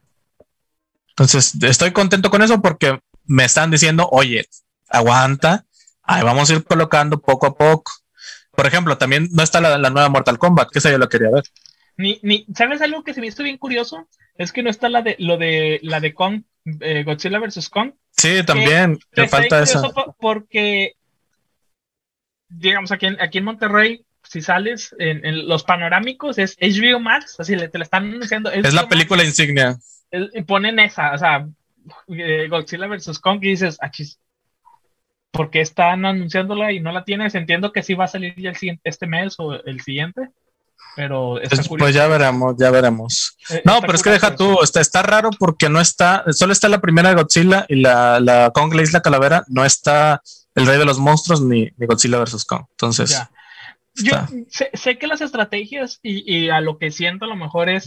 Entonces, estoy contento con eso porque me están diciendo, oye, aguanta, ahí vamos a ir colocando poco a poco. Por ejemplo, también no está la, nueva Mortal Kombat, que esa yo la quería ver. Ni, ni, ¿sabes algo que se me hizo bien curioso? Es que no está la de lo de la de Kong, eh, Godzilla vs. Kong. Sí, también, te falta eso. Porque, digamos, aquí en, aquí en Monterrey, si sales en, los panorámicos, es HBO Max, así te la están anunciando. es la película insignia. y ponen esa, o sea, eh, Godzilla vs. Kong, y dices, achis, ¿por qué están anunciándola y no la tienes? Entiendo que sí va a salir ya el siguiente, este mes o el siguiente, pero pues, pues, ya veremos, ya veremos. Eh, no, pero es que deja tú, está, está raro porque no está, solo está la primera de Godzilla y la, la Kong la Isla Calavera, no está el Rey de los Monstruos ni, Godzilla versus Kong. Entonces. Yo sé, que las estrategias y, a lo que siento a lo mejor es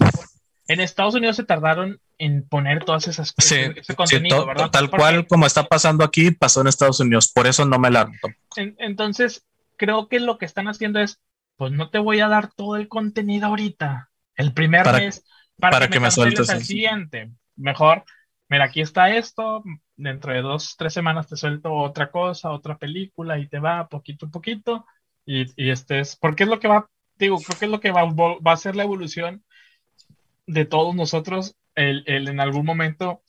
en Estados Unidos se tardaron en poner todas esas sí, ese contenido, ¿verdad? Tal cual como está pasando aquí, pasó en Estados Unidos, por eso no me la Entonces, creo que lo que están haciendo es, pues no te voy a dar todo el contenido ahorita, el primer mes, para, que, me, sueltes al siguiente. Mejor, mira, aquí está esto, dentro de dos, tres semanas te suelto otra cosa, otra película y te va poquito a poquito y, y este es, porque es lo que va, digo, creo que es lo que va, va a ser la evolución de todos nosotros, el, el, en algún momento,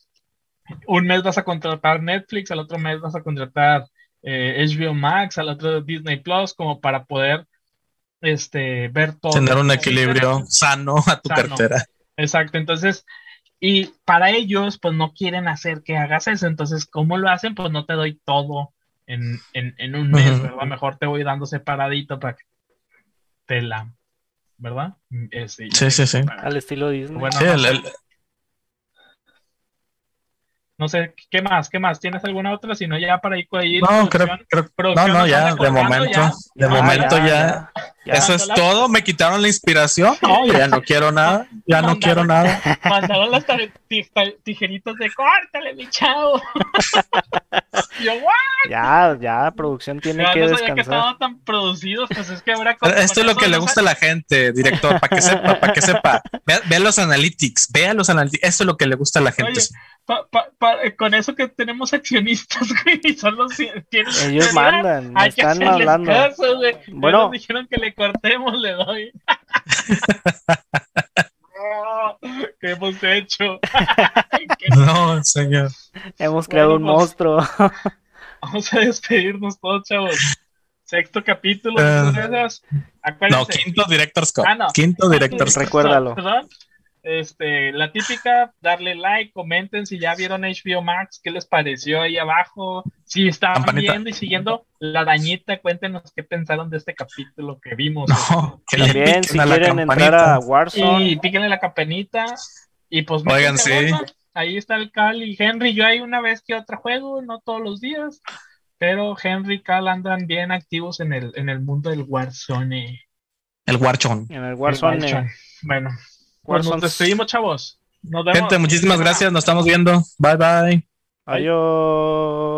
un mes vas a contratar Netflix, al otro mes vas a contratar eh, HBO Max, al otro Disney Plus, como para poder este, ver todo. Tener un equilibrio sano a tu cartera. Exacto, entonces, y para ellos, pues no quieren hacer que hagas eso, entonces, ¿cómo lo hacen? Pues no te doy todo en, en, en un mes, ¿verdad? Mejor te voy dando separadito para que te la ¿verdad? sí, sí, sí. Al estilo Disney. Bueno, sí, el, no sé, ¿qué más? ¿Qué más? ¿Tienes alguna otra? Si no, ya para ir, ir No, creo, creo no, no, ya, de momento, de momento ya, Eso es todo, me quitaron la inspiración. No, ya no quiero nada, ya no quiero nada. Mandaron las tijeritas de córtale, mi chavo. Yo, ¿what? Ya, ya, producción tiene que no descansar. que estaban tan producidos, pues es que ahora... Esto es lo que le gusta a la gente, director, para que sepa, para que sepa. Vea, los analytics, vea los analytics, esto es lo que le gusta a la gente. Eh, con eso que tenemos accionistas, güey, son los Ellos mandan, hay están hablando. Caso, güey. Bueno, nos dijeron que le cortemos, le doy. ¿Qué hemos hecho? no, señor. Hemos creado un pues, monstruo. Vamos a despedirnos todos, chavos. Sexto capítulo. Uh, no, quinto Director's Cut. Ah, no. Quinto Director's Recuérdalo. ¿Perdón? Este, la típica, darle like, comenten si ya vieron HBO Max, qué les pareció ahí abajo, si estaban viendo y siguiendo la dañita, cuéntenos qué pensaron de este capítulo que vimos. También, si quieren entrar a Warzone. Y píquenle la campanita. Y pues Oigan, sí. ahí está el Cal y Henry. Yo hay una vez que otro juego, no todos los días. Pero Henry y Cal andan bien activos en el, en el mundo del Warzone. El Warzone. En el Warzone. Bueno, pues nos despedimos, chavos. Gente, muchísimas gracias. Nos estamos viendo. Bye, bye. Adiós.